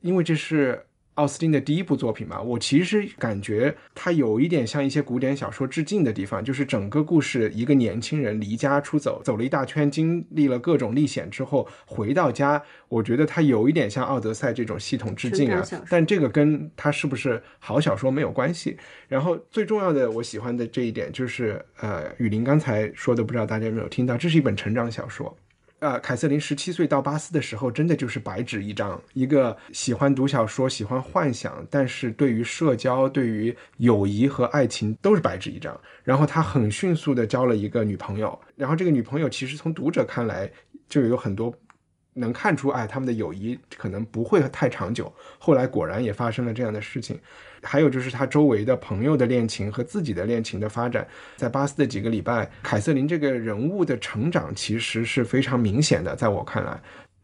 因为这是。奥斯汀的第一部作品嘛，我其实感觉它有一点像一些古典小说致敬的地方，就是整个故事一个年轻人离家出走，走了一大圈，经历了各种历险之后回到家，我觉得它有一点像《奥德赛》这种系统致敬啊但这个跟它是不是好小说没有关系。然后最重要的，我喜欢的这一点就是，呃，雨林刚才说的，不知道大家有没有听到，这是一本成长小说。呃，凯瑟琳十七岁到巴斯的时候，真的就是白纸一张，一个喜欢读小说、喜欢幻想，但是对于社交、对于友谊和爱情都是白纸一张。然后他很迅速的交了一个女朋友，然后这个女朋友其实从读者看来就有很多能看出，哎，他们的友谊可能不会太长久。后来果然也发生了这样的事情。还有就是他周围的朋友的恋情和自己的恋情的发展，在巴斯的几个礼拜，凯瑟琳这个人物的成长其实是非常明显的，在我看来。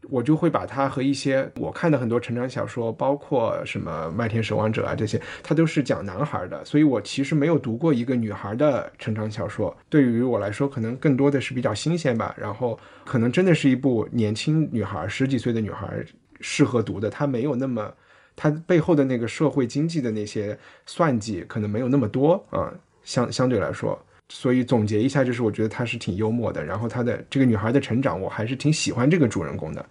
我就会把它和一些我看的很多成长小说，包括什么《麦田守望者》啊这些，它都是讲男孩的，所以我其实没有读过一个女孩的成长小说。对于我来说，可能更多的是比较新鲜吧。然后可能真的是一部年轻女孩，十几岁的女孩适合读的，它没有那么，它背后的那个社会经济的那些算计可能没有那么多啊，相相对来说。所以总结一下，就是我觉得他是挺幽默的，然后他的这个女孩的成长，我还是挺喜欢这个主人公的。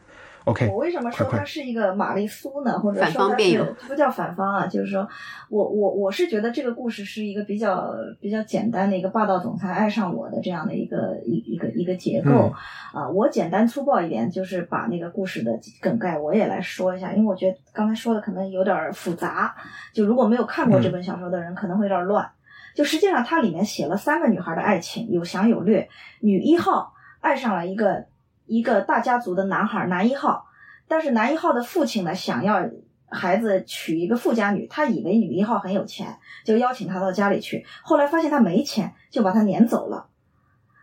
OK，我为什么说快快她是一个玛丽苏呢？或者说它是方辩友不叫反方啊？就是说我我我是觉得这个故事是一个比较比较简单的一个霸道总裁爱上我的这样的一个一一个一个结构嗯啊、我简单粗暴一点，就是把那个故事的梗概我也来说一下，因为我觉得刚才说的可能有点复杂，就如果没有看过这本小说的人可能会有点乱。就实际上它里面写了三个女孩的爱情，有详有略。女一号爱上了一个一个大家族的男孩男一号，但是男一号的父亲呢，想要孩子娶一个富家女，他以为女一号很有钱，就邀请她到家里去。后来发现她没钱，就把她撵走了。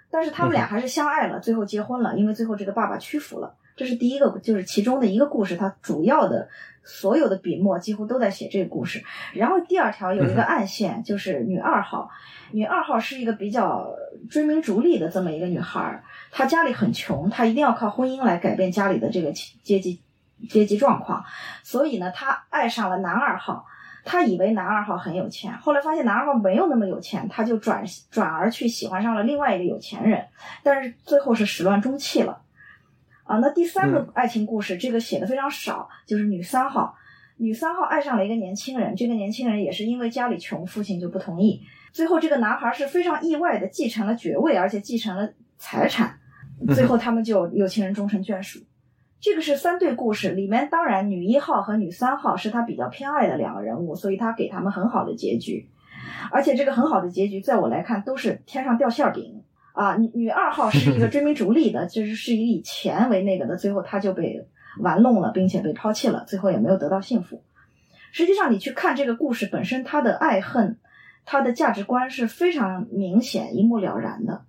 但是他们俩还是相爱了，最后结婚了，因为最后这个爸爸屈服了。这是第一个，就是其中的一个故事，它主要的所有的笔墨几乎都在写这个故事。然后第二条有一个暗线，就是女二号。女二号是一个比较追名逐利的这么一个女孩儿，她家里很穷，他一定要靠婚姻来改变家里的这个阶级阶级状况，所以呢，他爱上了男二号。他以为男二号很有钱，后来发现男二号没有那么有钱，他就转转而去喜欢上了另外一个有钱人，但是最后是始乱终弃了。啊，那第三个爱情故事，这个写的非常少，就是女三号。女三号爱上了一个年轻人，这个年轻人也是因为家里穷，父亲就不同意。最后这个男孩是非常意外的继承了爵位，而且继承了财产。最后 他们就有情人终成眷属。这个是三对故事，里面当然女一号和女三号是他比较偏爱的两个人物，所以他给他们很好的结局，而且这个很好的结局，在我来看都是天上掉馅饼啊。女女二号是一个 追名逐利的，就是是以以钱为那个的，最后他就被玩弄了，并且被抛弃了，最后也没有得到幸福。实际上，你去看这个故事本身，他的爱恨，他的价值观是非常明显、一目了然的。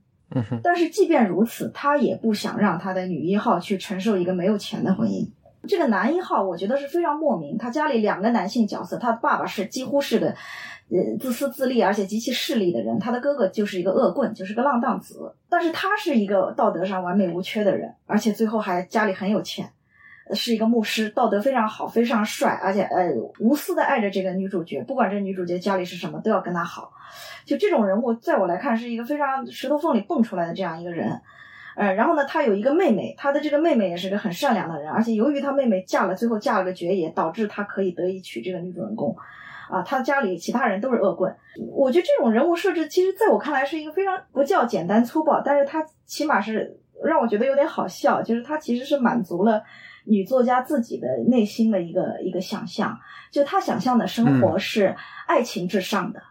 但是即便如此，他也不想让他的女一号去承受一个没有钱的婚姻。这个男一号，我觉得是非常莫名。他家里两个男性角色，他爸爸是几乎是个呃自私自利而且极其势利的人，他的哥哥就是一个恶棍，就是个浪荡子。但是他是一个道德上完美无缺的人，而且最后还家里很有钱，是一个牧师，道德非常好，非常帅，而且呃无私的爱着这个女主角，不管这女主角家里是什么，都要跟她好。就这种人物，在我来看是一个非常石头缝里蹦出来的这样一个人，呃，然后呢，他有一个妹妹，他的这个妹妹也是个很善良的人，而且由于他妹妹嫁了，最后嫁了个爵爷，导致他可以得以娶这个女主人公，啊，他家里其他人都是恶棍。我觉得这种人物设置，其实在我看来是一个非常不叫简单粗暴，但是他起码是让我觉得有点好笑，就是他其实是满足了女作家自己的内心的一个一个想象，就她想象的生活是爱情至上的。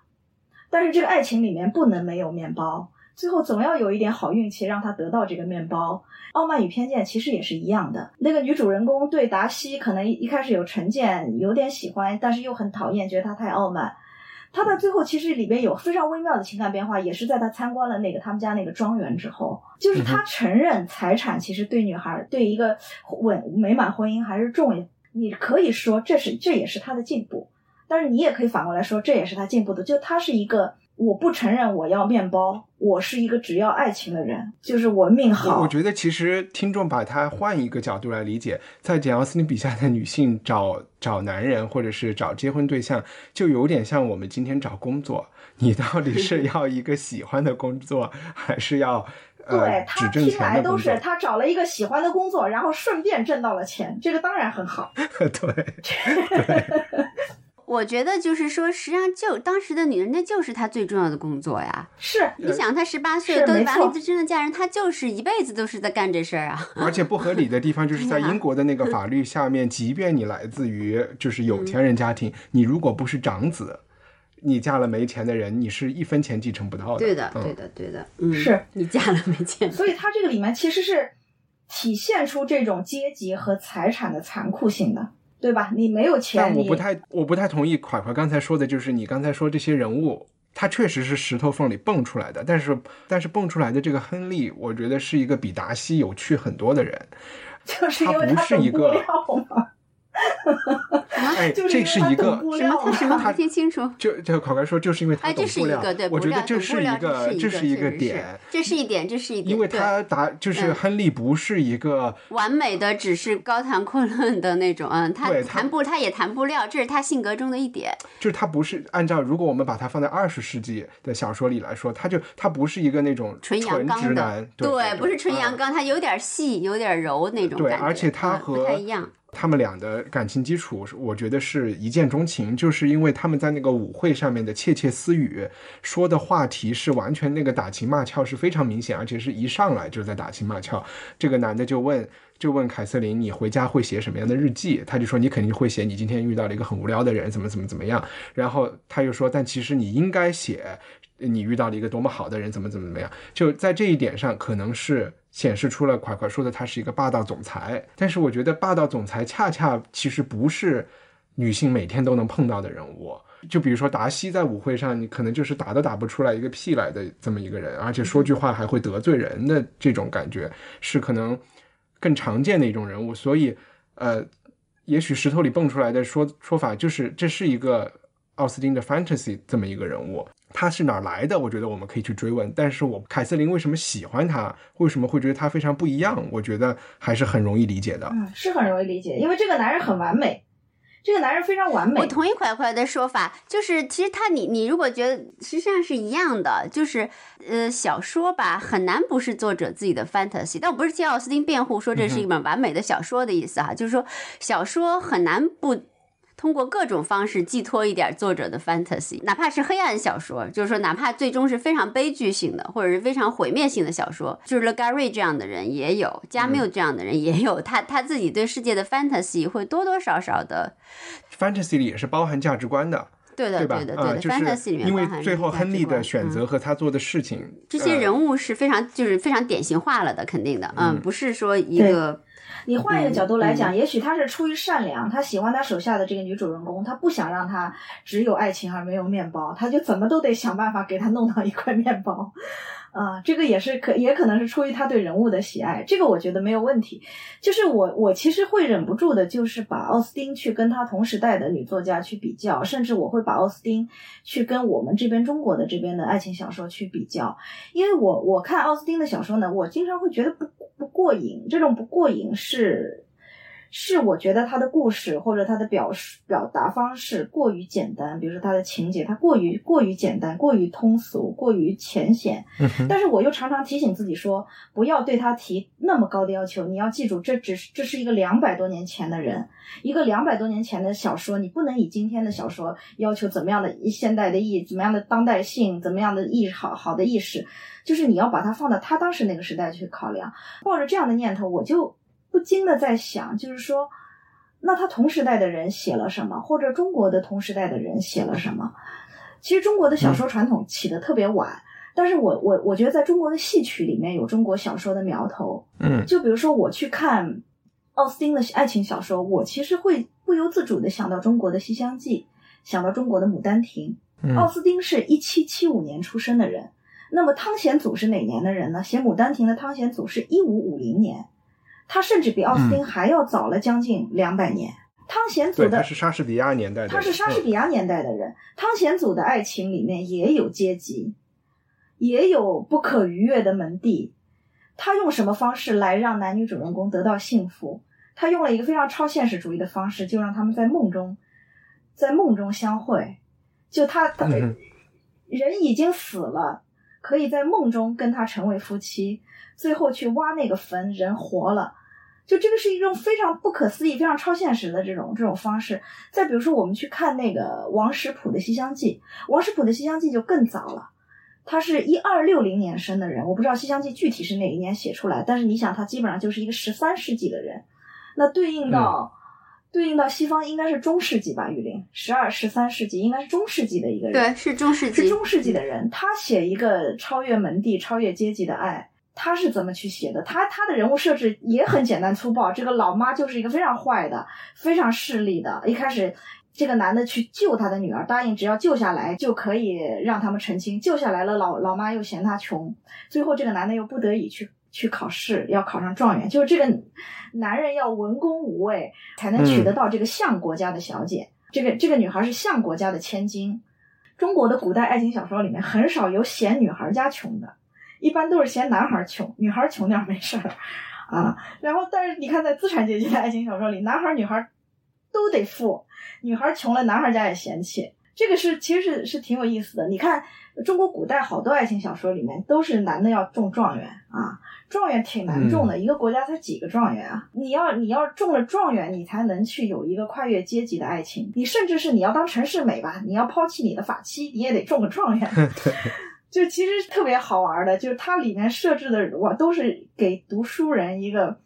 但是这个爱情里面不能没有面包，最后总要有一点好运气让她得到这个面包。傲慢与偏见其实也是一样的。那个女主人公对达西可能一开始有成见，有点喜欢，但是又很讨厌，觉得他太傲慢。他在最后其实里边有非常微妙的情感变化，也是在他参观了那个他们家那个庄园之后，就是他承认财产其实对女孩对一个稳美满婚姻还是重要。你可以说这是这也是他的进步。但是你也可以反过来说，这也是他进步的。就他是一个，我不承认我要面包，我是一个只要爱情的人，就是我命好。我觉得其实听众把它换一个角度来理解，在简奥斯汀笔下的女性找找男人或者是找结婚对象，就有点像我们今天找工作，你到底是 要一个喜欢的工作，还是要对他听来都是他找了一个喜欢的工作，然后顺便挣到了钱，这个当然很好。对。我觉得就是说，实际上就当时的女人，那就是她最重要的工作呀。是，你想，她十八岁都完了，真的嫁人，她就是一辈子都是在干这事儿啊。而且不合理的地方就是在英国的那个法律下面，即便你来自于就是有钱人家庭，你如果不是长子，你嫁了没钱的人，你是一分钱继承不到的。对的，对的，对的。嗯，是你嫁了没钱。所以它这个里面其实是体现出这种阶级和财产的残酷性的。对吧？你没有钱，但我不太，我不太同意快快刚才说的，就是你刚才说这些人物，他确实是石头缝里蹦出来的，但是，但是蹦出来的这个亨利，我觉得是一个比达西有趣很多的人，就是因为他是一个。哎，这是一个什么？什么？没听清楚。就就考官说，就是因为他懂布料，我觉得这是一个，这是一个点，这是一点，这是一点。因为他答就是亨利不是一个完美的，只是高谈阔论的那种。嗯，他谈布，他也谈布料，这是他性格中的一点。就是他不是按照，如果我们把它放在二十世纪的小说里来说，他就他不是一个那种纯阳刚的，对，不是纯阳刚，他有点细，有点柔那种。对，而且他和不太一样。他们俩的感情基础，我觉得是一见钟情，就是因为他们在那个舞会上面的窃窃私语，说的话题是完全那个打情骂俏，是非常明显，而且是一上来就在打情骂俏。这个男的就问，就问凯瑟琳，你回家会写什么样的日记？他就说，你肯定会写你今天遇到了一个很无聊的人，怎么怎么怎么样。然后他又说，但其实你应该写你遇到了一个多么好的人，怎么怎么怎么样。就在这一点上，可能是。显示出了快快说的他是一个霸道总裁，但是我觉得霸道总裁恰恰其实不是女性每天都能碰到的人物。就比如说达西在舞会上，你可能就是打都打不出来一个屁来的这么一个人，而且说句话还会得罪人的这种感觉，是可能更常见的一种人物。所以，呃，也许石头里蹦出来的说说法就是这是一个奥斯汀的 fantasy 这么一个人物。他是哪来的？我觉得我们可以去追问。但是我凯瑟琳为什么喜欢他？为什么会觉得他非常不一样？我觉得还是很容易理解的。嗯，是很容易理解，因为这个男人很完美，这个男人非常完美。我同意快快的说法，就是其实他你你如果觉得实际上是一样的，就是呃小说吧很难不是作者自己的 fantasy。但我不是替奥斯汀辩护说这是一本完美的小说的意思哈，就是说小说很难不。通过各种方式寄托一点作者的 fantasy，哪怕是黑暗小说，就是说哪怕最终是非常悲剧性的或者是非常毁灭性的小说，就是 Le Gary 这样的人也有，加缪这样的人也有，他他自己对世界的 fantasy 会多多少少的 fantasy 里也是包含价值观的。对的，吧？对的，对的，fantasy 里面因为最后亨利的选择和他做的事情，这些人物是非常就是非常典型化了的，肯定的，嗯，不是说一个。你换一个角度来讲，也许他是出于善良，他喜欢他手下的这个女主人公，他不想让她只有爱情而没有面包，他就怎么都得想办法给她弄到一块面包。啊，这个也是可，也可能是出于他对人物的喜爱，这个我觉得没有问题。就是我，我其实会忍不住的，就是把奥斯汀去跟他同时代的女作家去比较，甚至我会把奥斯汀去跟我们这边中国的这边的爱情小说去比较，因为我我看奥斯汀的小说呢，我经常会觉得不不过瘾，这种不过瘾是。是我觉得他的故事或者他的表示表达方式过于简单，比如说他的情节，他过于过于简单，过于通俗，过于浅显。但是我又常常提醒自己说，不要对他提那么高的要求。你要记住，这只是这是一个两百多年前的人，一个两百多年前的小说，你不能以今天的小说要求怎么样的现代的意，怎么样的当代性，怎么样的意好好的意识，就是你要把它放到他当时那个时代去考量。抱着这样的念头，我就。不禁的在想，就是说，那他同时代的人写了什么，或者中国的同时代的人写了什么？其实中国的小说传统起的特别晚，但是我我我觉得在中国的戏曲里面有中国小说的苗头。嗯，就比如说我去看奥斯汀的爱情小说，我其实会不由自主的想到中国的《西厢记》，想到中国的《牡丹亭》。奥斯汀是一七七五年出生的人，那么汤显祖是哪年的人呢？写《牡丹亭》的汤显祖是一五五零年。他甚至比奥斯汀还要早了将近两百年。汤显祖的他是莎士比亚年代的，他是莎士比亚年代的人。汤显祖的爱情里面也有阶级，也有不可逾越的门第。他用什么方式来让男女主人公得到幸福？他用了一个非常超现实主义的方式，就让他们在梦中，在梦中相会。就他人已经死了，可以在梦中跟他成为夫妻。最后去挖那个坟，人活了，就这个是一种非常不可思议、非常超现实的这种这种方式。再比如说，我们去看那个王实甫的《西厢记》，王实甫的《西厢记》就更早了，他是一二六零年生的人，我不知道《西厢记》具体是哪一年写出来，但是你想，他基本上就是一个十三世纪的人，那对应到对应到西方应该是中世纪吧？玉林，十二十三世纪应该是中世纪的一个人，对，是中世纪，是中世纪的人，他写一个超越门第、超越阶级的爱。他是怎么去写的？他他的人物设置也很简单粗暴。这个老妈就是一个非常坏的、非常势利的。一开始，这个男的去救他的女儿，答应只要救下来就可以让他们成亲。救下来了，老老妈又嫌他穷，最后这个男的又不得已去去考试，要考上状元。就是这个男人要文功武卫才能娶得到这个相国家的小姐。这个这个女孩是相国家的千金。中国的古代爱情小说里面很少有嫌女孩家穷的。一般都是嫌男孩穷，女孩穷点没事儿，啊，然后但是你看在资产阶级的爱情小说里，男孩女孩都得富，女孩穷了，男孩家也嫌弃，这个是其实是是挺有意思的。你看中国古代好多爱情小说里面都是男的要中状元啊，状元挺难中的，一个国家才几个状元啊？你要你要中了状元，你才能去有一个跨越阶级的爱情，你甚至是你要当陈世美吧，你要抛弃你的法妻，你也得中个状元。就其实特别好玩的，就是它里面设置的，我都是给读书人一个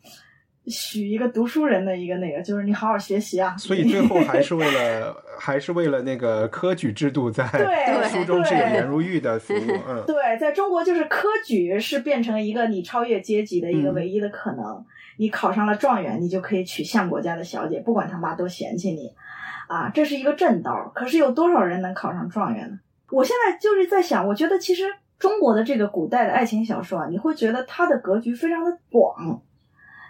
许一个读书人的一个那个，就是你好好学习啊。所以最后还是为了，还是为了那个科举制度在书中是有颜如玉的服务。嗯，对，在中国就是科举是变成一个你超越阶级的一个唯一的可能。你考上了状元，你就可以娶相国家的小姐，不管他妈都嫌弃你啊，这是一个正道。可是有多少人能考上状元呢？我现在就是在想，我觉得其实中国的这个古代的爱情小说啊，你会觉得它的格局非常的广，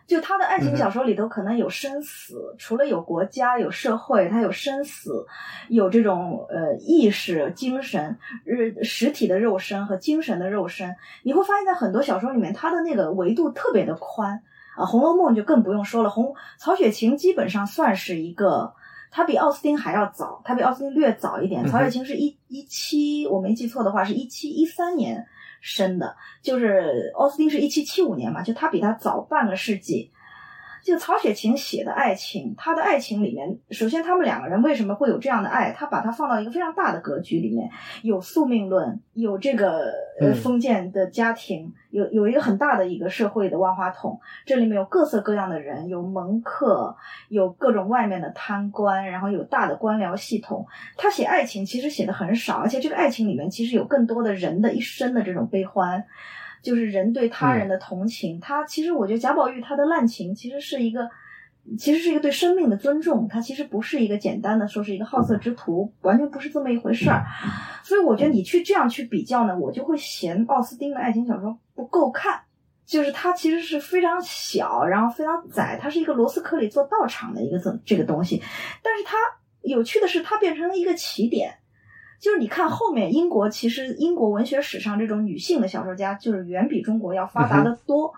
就它的爱情小说里头可能有生死，除了有国家、有社会，它有生死，有这种呃意识、精神、日实体的肉身和精神的肉身。你会发现在很多小说里面，它的那个维度特别的宽啊，《红楼梦》就更不用说了，《红曹雪芹》基本上算是一个。他比奥斯汀还要早，他比奥斯汀略早一点。曹雪芹是一一七，我没记错的话是一七一三年生的，就是奥斯汀是一七七五年嘛，就他比他早半个世纪。就曹雪芹写的爱情，他的爱情里面，首先他们两个人为什么会有这样的爱？他把它放到一个非常大的格局里面，有宿命论，有这个呃嗯封建的家庭，有有一个很大的一个社会的万花筒，这里面有各色各样的人，有门客，有各种外面的贪官，然后有大的官僚系统。他写爱情其实写的很少，而且这个爱情里面其实有更多的人的一生的这种悲欢。就是人对他人的同情，他其实我觉得贾宝玉他的滥情其实是一个，其实是一个对生命的尊重，他其实不是一个简单的说是一个好色之徒，完全不是这么一回事儿。所以我觉得你去这样去比较呢，我就会嫌奥斯汀的爱情小说不够看。就是它其实是非常小，然后非常窄，它是一个罗斯科里做道场的一个这这个东西，但是它有趣的是，它变成了一个起点。就是你看后面英国，其实英国文学史上这种女性的小说家，就是远比中国要发达的多。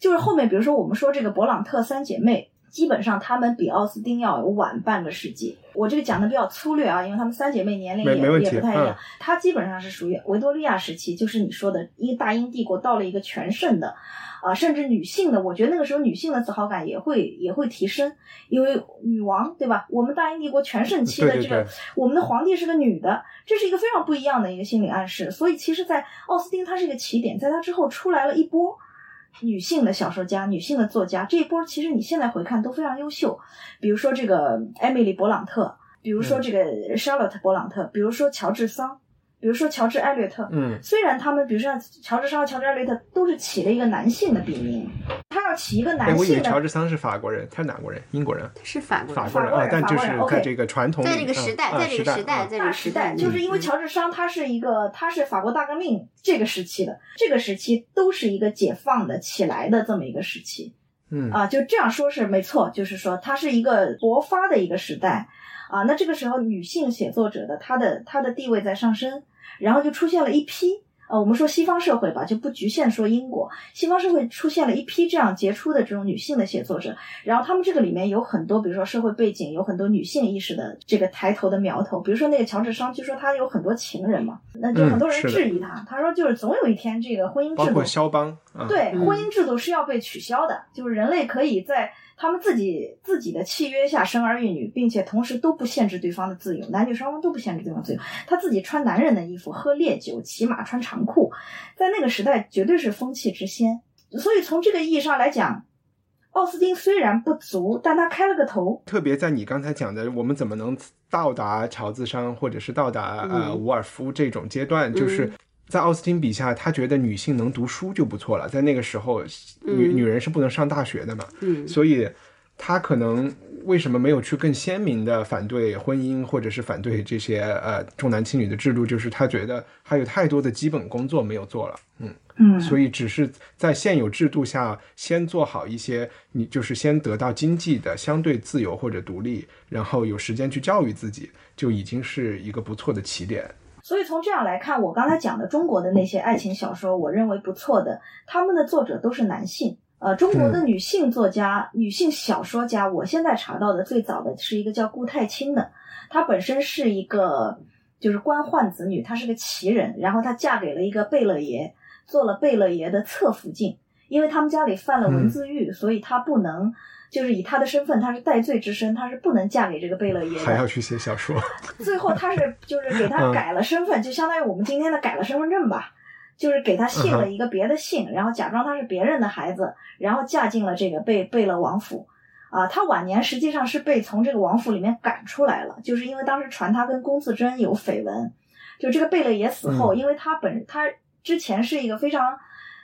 就是后面比如说我们说这个勃朗特三姐妹，基本上她们比奥斯汀要晚半个世纪。我这个讲的比较粗略啊，因为她们三姐妹年龄也也不太一样嗯。她基本上是属于维多利亚时期，就是你说的一个大英帝国到了一个全盛的。啊，甚至女性的，我觉得那个时候女性的自豪感也会也会提升，因为女王对吧？我们大英帝国全盛期的这个，对对对我们的皇帝是个女的，这是一个非常不一样的一个心理暗示。所以其实，在奥斯汀它是一个起点，在它之后出来了一波女性的小说家、女性的作家，这一波其实你现在回看都非常优秀，比如说这个艾米丽·勃朗特，比如说这个 Charlotte 勃朗特，比如说乔治桑，比如说乔治·艾略特，嗯。虽然他们，比如说像乔治·桑、乔治·艾略特，都是起了一个男性的笔名，他要起一个哎，男我以为性的，乔治桑是法国人，他是哪国人？英国人？是法国人。法国人啊，但就是在 OK 这个传统，在这个时代，嗯在这个时代，嗯。在这个时代，代，就是因为乔治桑他是一个，他是法国大革命这个时期的，这个时期都是一个解放的起来的这么一个时期。嗯。啊，就这样说是没错，就是说他是一个勃发的一个时代。啊。那这个时候女性写作者的她的她的地位在上升，然后就出现了一批。呃，我们说西方社会吧，就不局限说英国，西方社会出现了一批这样杰出的这种女性的写作者，然后他们这个里面有很多，比如说社会背景，有很多女性意识的这个抬头的苗头。比如说那个乔治商，据说他有很多情人嘛，那就很多人质疑他，他说就是总有一天这个婚姻制度包括肖邦啊，对，嗯婚姻制度是要被取消的，就是人类可以在他们自己自己的契约下生儿育女，并且同时都不限制对方的自由，男女双方都不限制对方自由。他自己穿男人的衣服，喝烈酒，骑马，穿长裤，在那个时代绝对是风气之先。所以从这个意义上来讲，奥斯汀虽然不足，但他开了个头。特别在你刚才讲的，我们怎么能到达乔治商或者是到达呃嗯伍尔夫这种阶段，就是在奥斯汀笔下，他觉得女性能读书就不错了。在那个时候，女嗯女人是不能上大学的嘛，嗯所以他可能为什么没有去更鲜明的反对婚姻，或者是反对这些呃重男轻女的制度，就是他觉得还有太多的基本工作没有做了，嗯。嗯所以只是在现有制度下先做好一些，你就是先得到经济的相对自由或者独立，然后有时间去教育自己，就已经是一个不错的起点。所以从这样来看，我刚才讲的中国的那些爱情小说，我认为不错的，他们的作者都是男性。呃，中国的女性作家、女性小说家，我现在查到的最早的是一个叫顾太清的，她本身是一个就是官宦子女，她是个奇人，然后她嫁给了一个贝勒爷，做了贝勒爷的侧福晋，因为他们家里犯了文字狱，所以她不能。就是以她的身份，她是戴罪之身，她是不能嫁给这个贝勒爷的。还要去写小说，最后他是就是给他嗯。改了身份，就相当于我们今天的改了身份证吧，就是给他姓了一个别的姓，然后假装他是别人的孩子，然后嫁进了这个贝贝勒王府。啊，他晚年实际上是被从这个王府里面赶出来了，就是因为当时传他跟龚自珍有绯闻，就这个贝勒爷死后，因为他本他之前是一个非常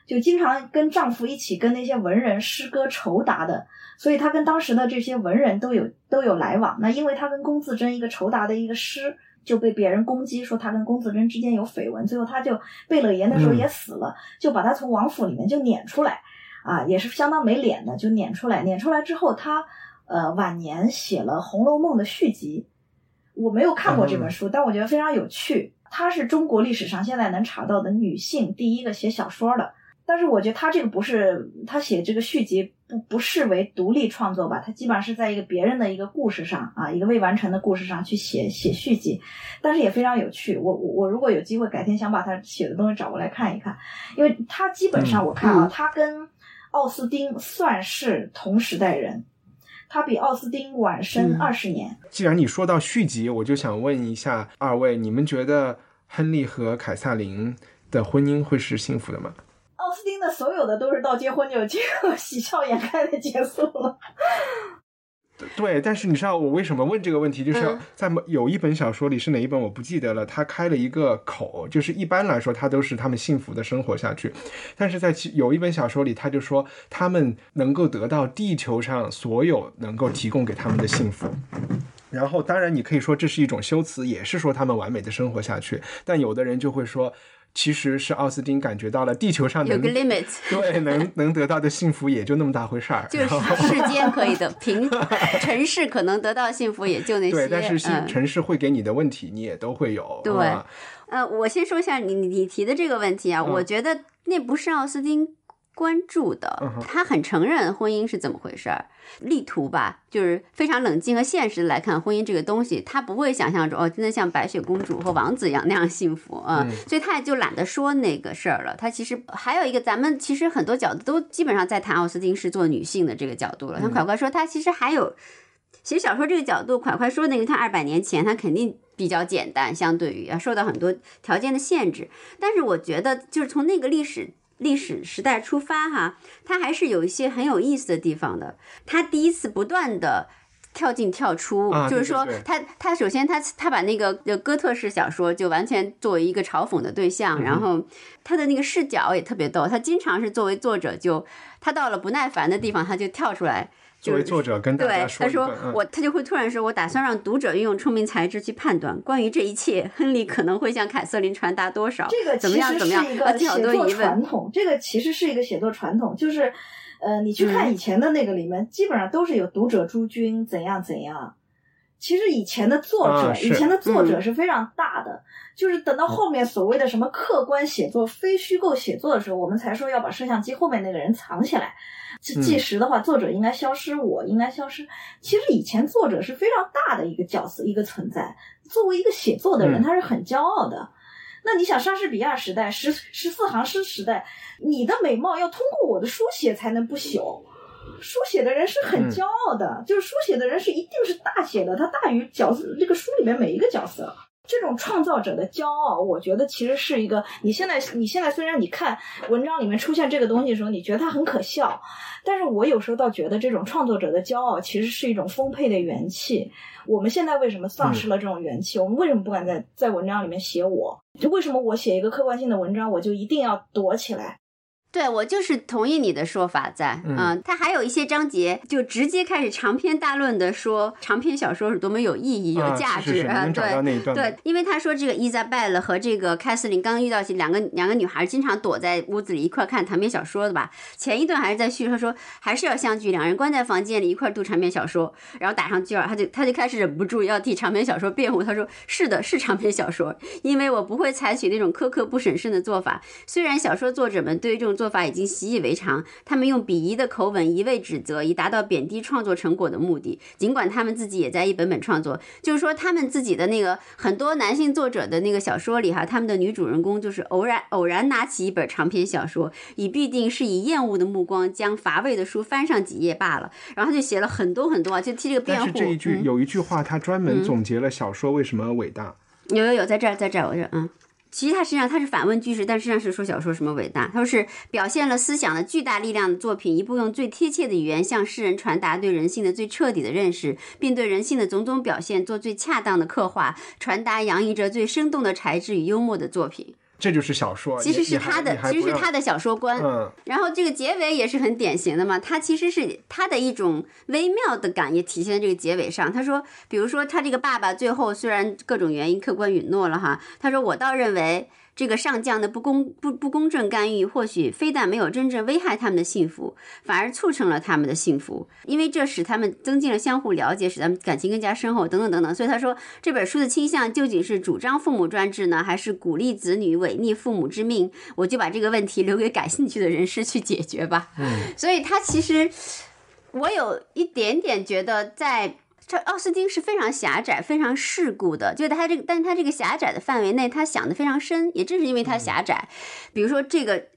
就经常跟丈夫一起跟那些文人诗歌酬答的，所以她跟当时的这些文人都有都有来往。那因为她跟龚自珍一个酬答的一个诗，就被别人攻击说她跟龚自珍之间有绯闻，最后她就贝勒爷那时候也死了，就把她从王府里面就撵出来，啊，也是相当没脸的，就撵出来。撵出来之后，她呃晚年写了《红楼梦》的续集，我没有看过这本书，但我觉得非常有趣。她是中国历史上现在能查到的女性第一个写小说的。但是我觉得他这个不是他写这个续集不不视为独立创作吧，他基本上是在一个别人的一个故事上啊，一个未完成的故事上去写写续集，但是也非常有趣。我我我如果有机会改天想把他写的东西找过来看一看，因为他基本上我看啊，嗯他跟奥斯丁算是同时代人，他比奥斯丁晚生二十年。既然你说到续集，我就想问一下二位，你们觉得亨利和凯撒琳的婚姻会是幸福的吗？奥斯汀的所有的都是到结婚就就 喜笑颜开的结束了。对，但是你知道我为什么问这个问题？就是在有一本小说里是哪一本我不记得了，他开了一个口，就是一般来说他都是他们幸福的生活下去，但是在其有一本小说里，他就说他们能够得到地球上所有能够提供给他们的幸福。然后当然你可以说这是一种修辞，也是说他们完美的生活下去，但有的人就会说。其实是奥斯汀感觉到了地球上有个 limit，对，能 能得到的幸福也就那么大回事儿，就是世间可以的，平城市可能得到幸福也就那些，对，但是城市会给你的问题你也都会有，对，呃，我先说一下你你提的这个问题啊，我觉得那不是奥斯汀。关注的，他很承认婚姻是怎么回事儿，力图吧，就是非常冷静和现实的来看婚姻这个东西，他不会想象中哦，真的像白雪公主和王子一样那样幸福啊，所以他也就懒得说那个事儿了。他其实还有一个，咱们其实很多角度都基本上在谈奥斯汀是做女性的这个角度了。像快快说，他其实还有写小说这个角度，快快说那个他二百年前他肯定比较简单，相对于要受到很多条件的限制，但是我觉得就是从那个历史。历史时代出发哈，他还是有一些很有意思的地方的。他第一次不断的跳进跳出，就是说他他首先他他把那个哥特式小说就完全作为一个嘲讽的对象，然后他的那个视角也特别逗，他经常是作为作者就他到了不耐烦的地方他就跳出来。作为作者跟大家说，他说我他就会突然说，我打算让读者运用聪明才智去判断关于这一切，亨利可能会向凯瑟琳传达多少？这个怎么样？怎么样？一个写作传统，这个其实是一个写作传统，就是，呃，你去看以前的那个里面，基本上都是有读者诸君怎样怎样。其实以前的作者，以前的作者是非常大的，就是等到后面所谓的什么客观写作、非虚构写作的时候，我们才说要把摄像机后面那个人藏起来。计时的话，作者应该消失，我应该消失。其实以前作者是非常大的一个角色，一个存在。作为一个写作的人，他是很骄傲的。那你想，莎士比亚时代十十四行诗时代，你的美貌要通过我的书写才能不朽。书写的人是很骄傲的，就是书写的人是一定是大写的，他大于角色这个书里面每一个角色。这种创造者的骄傲，我觉得其实是一个。你现在，你现在虽然你看文章里面出现这个东西的时候，你觉得它很可笑，但是我有时候倒觉得这种创作者的骄傲其实是一种丰沛的元气。我们现在为什么丧失了这种元气？我们为什么不敢在在文章里面写我？就为什么我写一个客观性的文章，我就一定要躲起来？对，我就是同意你的说法，在嗯，他还有一些章节就直接开始长篇大论的说长篇小说是多么有意义、有价值啊，对对，因为他说这个伊莎贝勒和这个凯瑟琳刚遇到起两个两个女孩，经常躲在屋子里一块看长篇小说的吧。前一段还是在叙述说还是要相聚，两人关在房间里一块读长篇小说，然后打上句号，他就他就开始忍不住要替长篇小说辩护，他说是的，是长篇小说，因为我不会采取那种苛刻不审慎的做法，虽然小说作者们对于这种。做法已经习以为常，他们用鄙夷的口吻一味指责，以达到贬低创作成果的目的。尽管他们自己也在一本本创作，就是说他们自己的那个很多男性作者的那个小说里哈，他们的女主人公就是偶然偶然拿起一本长篇小说，以必定是以厌恶的目光将乏味的书翻上几页罢了。然后他就写了很多很多啊，就替这个辩护。但是这一句有一句话，他专门总结了小说为什么伟大。有有有，在这儿，在这儿，我这嗯。其实他实际上他是反问句式，但实际上是说小说什么伟大？他说是表现了思想的巨大力量的作品，一部用最贴切的语言向世人传达对人性的最彻底的认识，并对人性的种种表现做最恰当的刻画，传达洋溢着最生动的才智与幽默的作品。这就是小说，其实是他的，其实是他的小说观。嗯，然后这个结尾也是很典型的嘛，他其实是他的一种微妙的感也体现在这个结尾上。他说，比如说他这个爸爸最后虽然各种原因客观允诺了哈，他说我倒认为。这个上将的不公不不公正干预，或许非但没有真正危害他们的幸福，反而促成了他们的幸福，因为这使他们增进了相互了解，使他们感情更加深厚，等等等等。所以他说，这本书的倾向究竟是主张父母专制呢，还是鼓励子女违逆父母之命？我就把这个问题留给感兴趣的人士去解决吧。嗯，所以他其实，我有一点点觉得在。这奥斯汀是非常狭窄、非常世故的，就他这个，但是他这个狭窄的范围内，他想的非常深。也正是因为他狭窄，比如说这个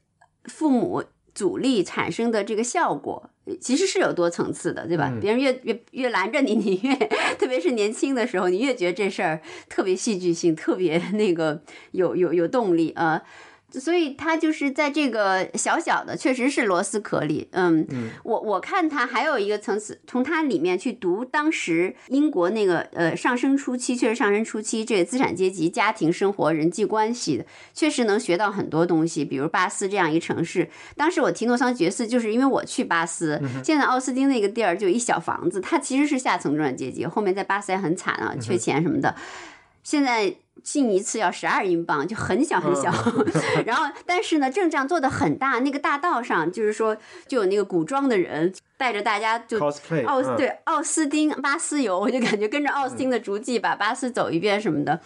父母阻力产生的这个效果，其实是有多层次的，对吧？别人越越越拦着你，你越特别是年轻的时候，你越觉得这事儿特别戏剧性，特别那个有有有动力啊。所以他就是在这个小小的，确实是螺丝壳里，嗯，我我看他还有一个层次，从它里面去读当时英国那个呃上升初期，确实上升初期这个资产阶级、家庭生活、人际关系的，确实能学到很多东西。比如巴斯这样一个城市，当时我提诺桑爵士，就是因为我去巴斯，现在奥斯汀那个地儿就一小房子，它其实是下层中产阶级，后面在巴斯也很惨啊，缺钱什么的，现在。进一次要十二英镑，就很小很小。然后，但是呢，阵仗做的很大。那个大道上，就是说，就有那个古装的人带着大家就奥斯对奥斯汀巴斯游，我就感觉跟着奥斯汀的足迹把巴斯走一遍什么的。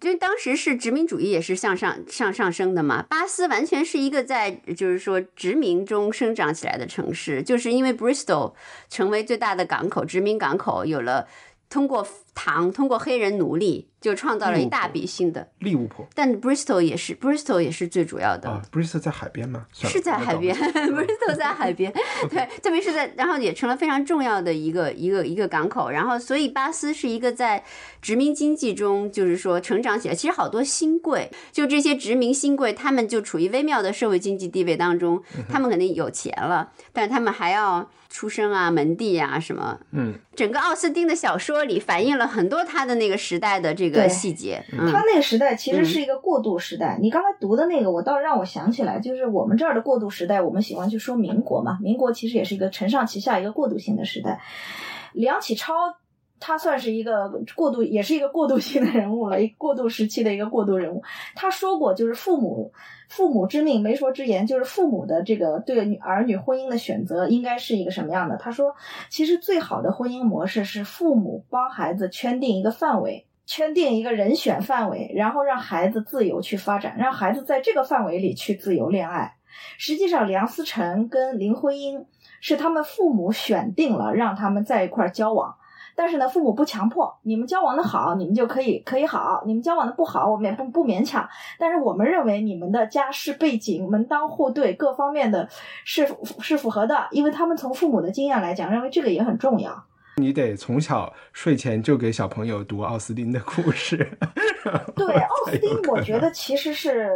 因为当时是殖民主义也是向上上上升的嘛。巴斯完全是一个在就是说殖民中生长起来的城市，就是因为 Bristol 成为最大的港口，殖民港口有了。通过糖，通过黑人奴隶，就创造了一大笔新的利物浦。但 Bristol 也是，Bristol 也是最主要的。啊，Bristol 在海边吗？是在海边，Bristol 在海边。对，特别是在，然后也成了非常重要的一个一个一个港口。然后，所以巴斯是一个在殖民经济中，就是说成长起来。其实好多新贵，就这些殖民新贵，他们就处于微妙的社会经济地位当中。他们肯定有钱了，但是他们还要。出生啊，门第啊，什么？嗯，整个奥斯汀的小说里反映了很多他的那个时代的这个细节。他那个时代其实是一个过渡时代。你刚才读的那个，我倒让我想起来，就是我们这儿的过渡时代，我们喜欢去说民国嘛。民国其实也是一个承上启下一个过渡性的时代。梁启超。他算是一个过渡，也是一个过渡性的人物了，一过渡时期的一个过渡人物。他说过，就是父母父母之命，媒妁之言，就是父母的这个对女儿女婚姻的选择应该是一个什么样的？他说，其实最好的婚姻模式是父母帮孩子圈定一个范围，圈定一个人选范围，然后让孩子自由去发展，让孩子在这个范围里去自由恋爱。实际上，梁思成跟林徽因是他们父母选定了，让他们在一块交往。但是呢，父母不强迫，你们交往的好，你们就可以可以好；你们交往的不好，我们也不不勉强。但是我们认为你们的家世背景、门当户对各方面的是是符合的，因为他们从父母的经验来讲，认为这个也很重要。你得从小睡前就给小朋友读奥斯汀的故事。对，奥斯汀，我觉得其实是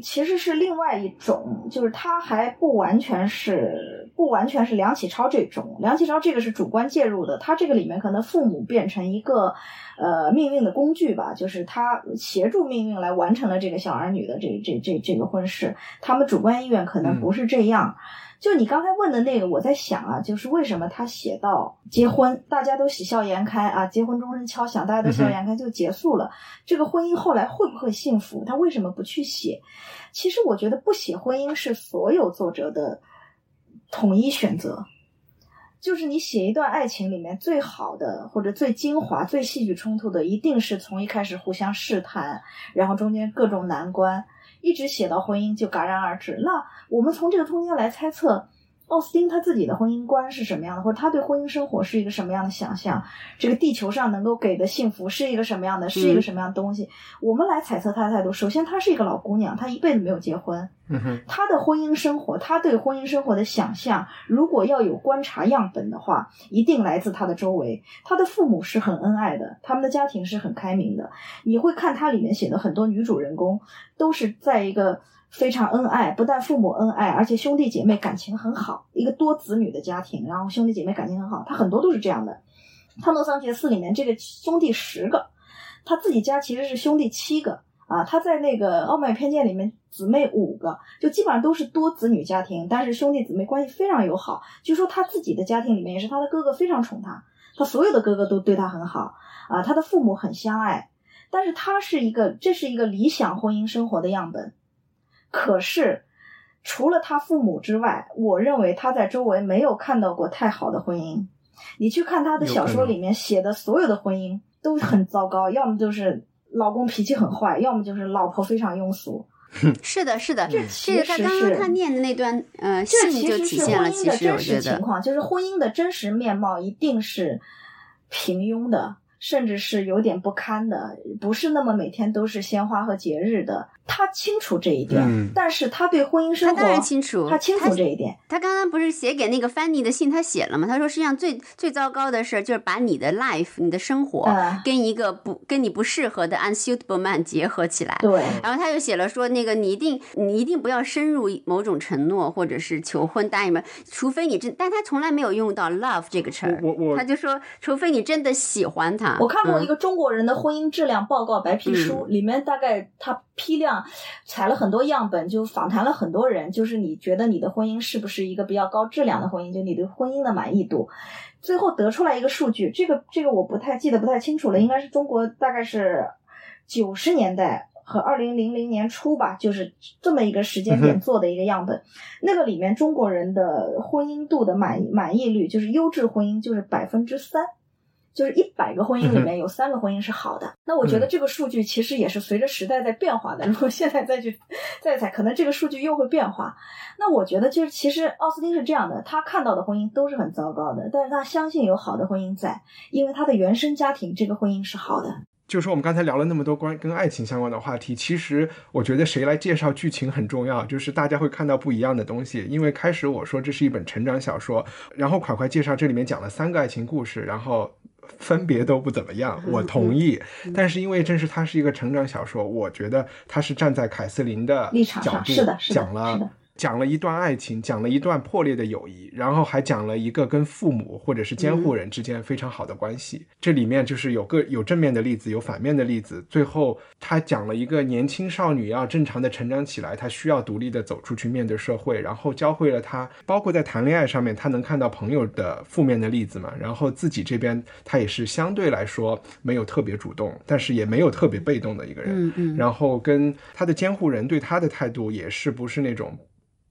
其实是另外一种，就是他还不完全是不完全是梁启超这种。梁启超这个是主观介入的，他这个里面可能父母变成一个呃命运的工具吧，就是他协助命运来完成了这个小儿女的这这这这个婚事，他们主观意愿可能不是这样。就你刚才问的那个，我在想啊，就是为什么他写到结婚，大家都喜笑颜开啊，结婚钟声敲响，大家都喜笑颜开就结束了。这个婚姻后来会不会幸福？他为什么不去写？其实我觉得不写婚姻是所有作者的统一选择，就是你写一段爱情里面最好的或者最精华、最戏剧冲突的，一定是从一开始互相试探，然后中间各种难关。一直写到婚姻就戛然而止。那我们从这个中间来猜测。奥斯汀他自己的婚姻观是什么样的，或者他对婚姻生活是一个什么样的想象？这个地球上能够给的幸福是一个什么样的？是一个什么样的东西？我们来猜测他的态度。首先，她是一个老姑娘，她一辈子没有结婚。她的婚姻生活，她对婚姻生活的想象，如果要有观察样本的话，一定来自她的周围。她的父母是很恩爱的，他们的家庭是很开明的。你会看她里面写的很多女主人公，都是在一个。非常恩爱，不但父母恩爱，而且兄弟姐妹感情很好。一个多子女的家庭，然后兄弟姐妹感情很好，他很多都是这样的。汤诺桑杰斯里面这个兄弟十个，他自己家其实是兄弟七个啊。他在那个《傲慢偏见》里面姊妹五个，就基本上都是多子女家庭，但是兄弟姊妹关系非常友好。据说他自己的家庭里面也是他的哥哥非常宠他，他所有的哥哥都对他很好啊。他的父母很相爱，但是他是一个，这是一个理想婚姻生活的样本。可是，除了他父母之外，我认为他在周围没有看到过太好的婚姻。你去看他的小说里面写的所有的婚姻都很糟糕，要么就是老公脾气很坏，要么就是老婆非常庸俗。是的，是的，这其实他刚刚他念的那段呃信就体现了，其实真实情况就是婚姻的真实面貌一定是平庸的。甚至是有点不堪的，不是那么每天都是鲜花和节日的。他清楚这一点，嗯但是他对婚姻生活，他当然清楚他清楚这一点。他刚刚不是写给那个 Fanny 的信，他写了吗？他说实际上最最糟糕的事就是把你的 life、你的生活嗯跟一个不跟你不适合的 unsuitable man 结合起来。对，然后他又写了说，那个你一定你一定不要深入某种承诺或者是求婚答应们，除非你真，但他从来没有用到 love 这个词儿，我我我他就说，除非你真的喜欢他。我看过一嗯个中国人的婚姻质量报告白皮书，里面大概他批量采了很多样本，就访谈了很多人，就是你觉得你的婚姻是不是一个比较高质量的婚姻，就你对婚姻的满意度。最后得出来一个数据，这个这个我不太记得不太清楚了，应该是中国大概是九十年代和二零零零年初吧，就是这么一个时间点做的一个样本。那个里面中国人的婚姻度的满意满意率，就是优质婚姻就是百分之三。就是一百个婚姻里面 有三个婚姻是好的，那我觉得这个数据其实也是随着时代在变化的。如果现在再去再采，可能这个数据又会变化。那我觉得就是其实奥斯汀是这样的，他看到的婚姻都是很糟糕的，但是他相信有好的婚姻在，因为他的原生家庭这个婚姻是好的。就是说我们刚才聊了那么多关跟爱情相关的话题，其实我觉得谁来介绍剧情很重要，就是大家会看到不一样的东西。因为开始我说这是一本成长小说，然后快快介绍这里面讲了三个爱情故事，然后分别都不怎么样，我同意。但是因为正是它是一个成长小说，我觉得它是站在凯瑟琳的立场角度上是的是的讲了。讲了一段爱情，讲了一段破裂的友谊，然后还讲了一个跟父母或者是监护人之间非常好的关系。这里面就是有个有正面的例子，有反面的例子。最后他讲了一个年轻少女要正常的成长起来，她需要独立的走出去面对社会，然后教会了她，包括在谈恋爱上面，她能看到朋友的负面的例子嘛，然后自己这边她也是相对来说没有特别主动，但是也没有特别被动的一个人。嗯嗯，然后跟她的监护人对她的态度也是不是那种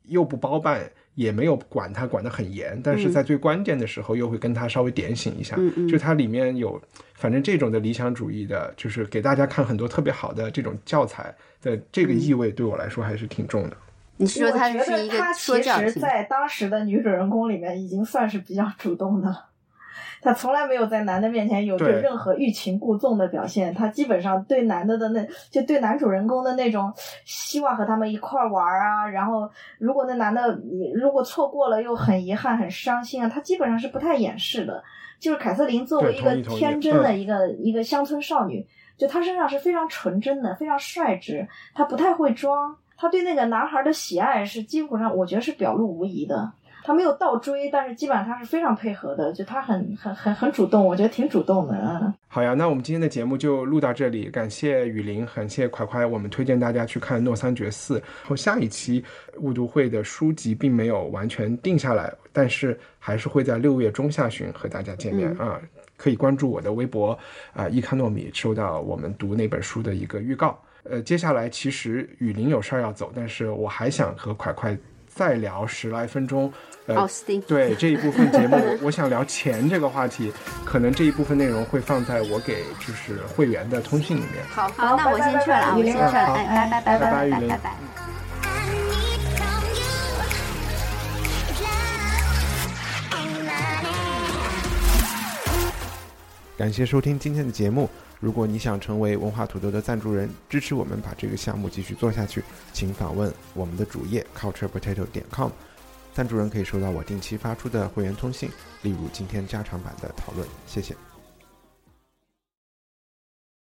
又不包办，也没有管他管得很严，但是在最关键的时候又会跟他稍微点醒一下。就它里面有，反正这种的理想主义的，就是给大家看很多特别好的这种教材的这个意味，对我来说还是挺重的。你是说他是一个其实？在当时的女主人公里面已经算是比较主动的了。他从来没有在男的面前有着任何欲擒故纵的表现，他基本上对男的的那就对男主人公的那种希望和他们一块儿玩儿啊，然后如果那男的如果错过了又很遗憾很伤心啊，他基本上是不太掩饰的。就是凯瑟琳作为一个天真的一个、一个乡村少女，就她身上是非常纯真的，非常率直，她不太会装，她对那个男孩的喜爱是基本上我觉得是表露无遗的。她没有倒追，但是基本上他是非常配合的，就他很很很很主动，我觉得挺主动的。嗯，好呀，那我们今天的节目就录到这里，感谢雨林，感谢快快，我们推荐大家去看《诺桑觉寺》。然后下一期误读会的书籍并没有完全定下来，但是还是会在六月中下旬和大家见面、啊。可以关注我的微博啊，伊康糯米，收到我们读那本书的一个预告。呃，接下来其实雨林有事儿要走，但是我还想和快快再聊十来分钟。呃，奥斯汀对这一部分节目，我想聊钱这个话题，可能这一部分内容会放在我给就是会员的通信里面。好，好好，那我先撤了啊，我先撤了，好哎，拜拜拜拜拜拜拜拜。感谢收听今天的节目。如果你想成为文化土豆的赞助人，支持我们把这个项目继续做下去，请访问我们的主页 culturepotato 点 com。赞助人可以收到我定期发出的会员通信，例如今天加长版的讨论。谢谢。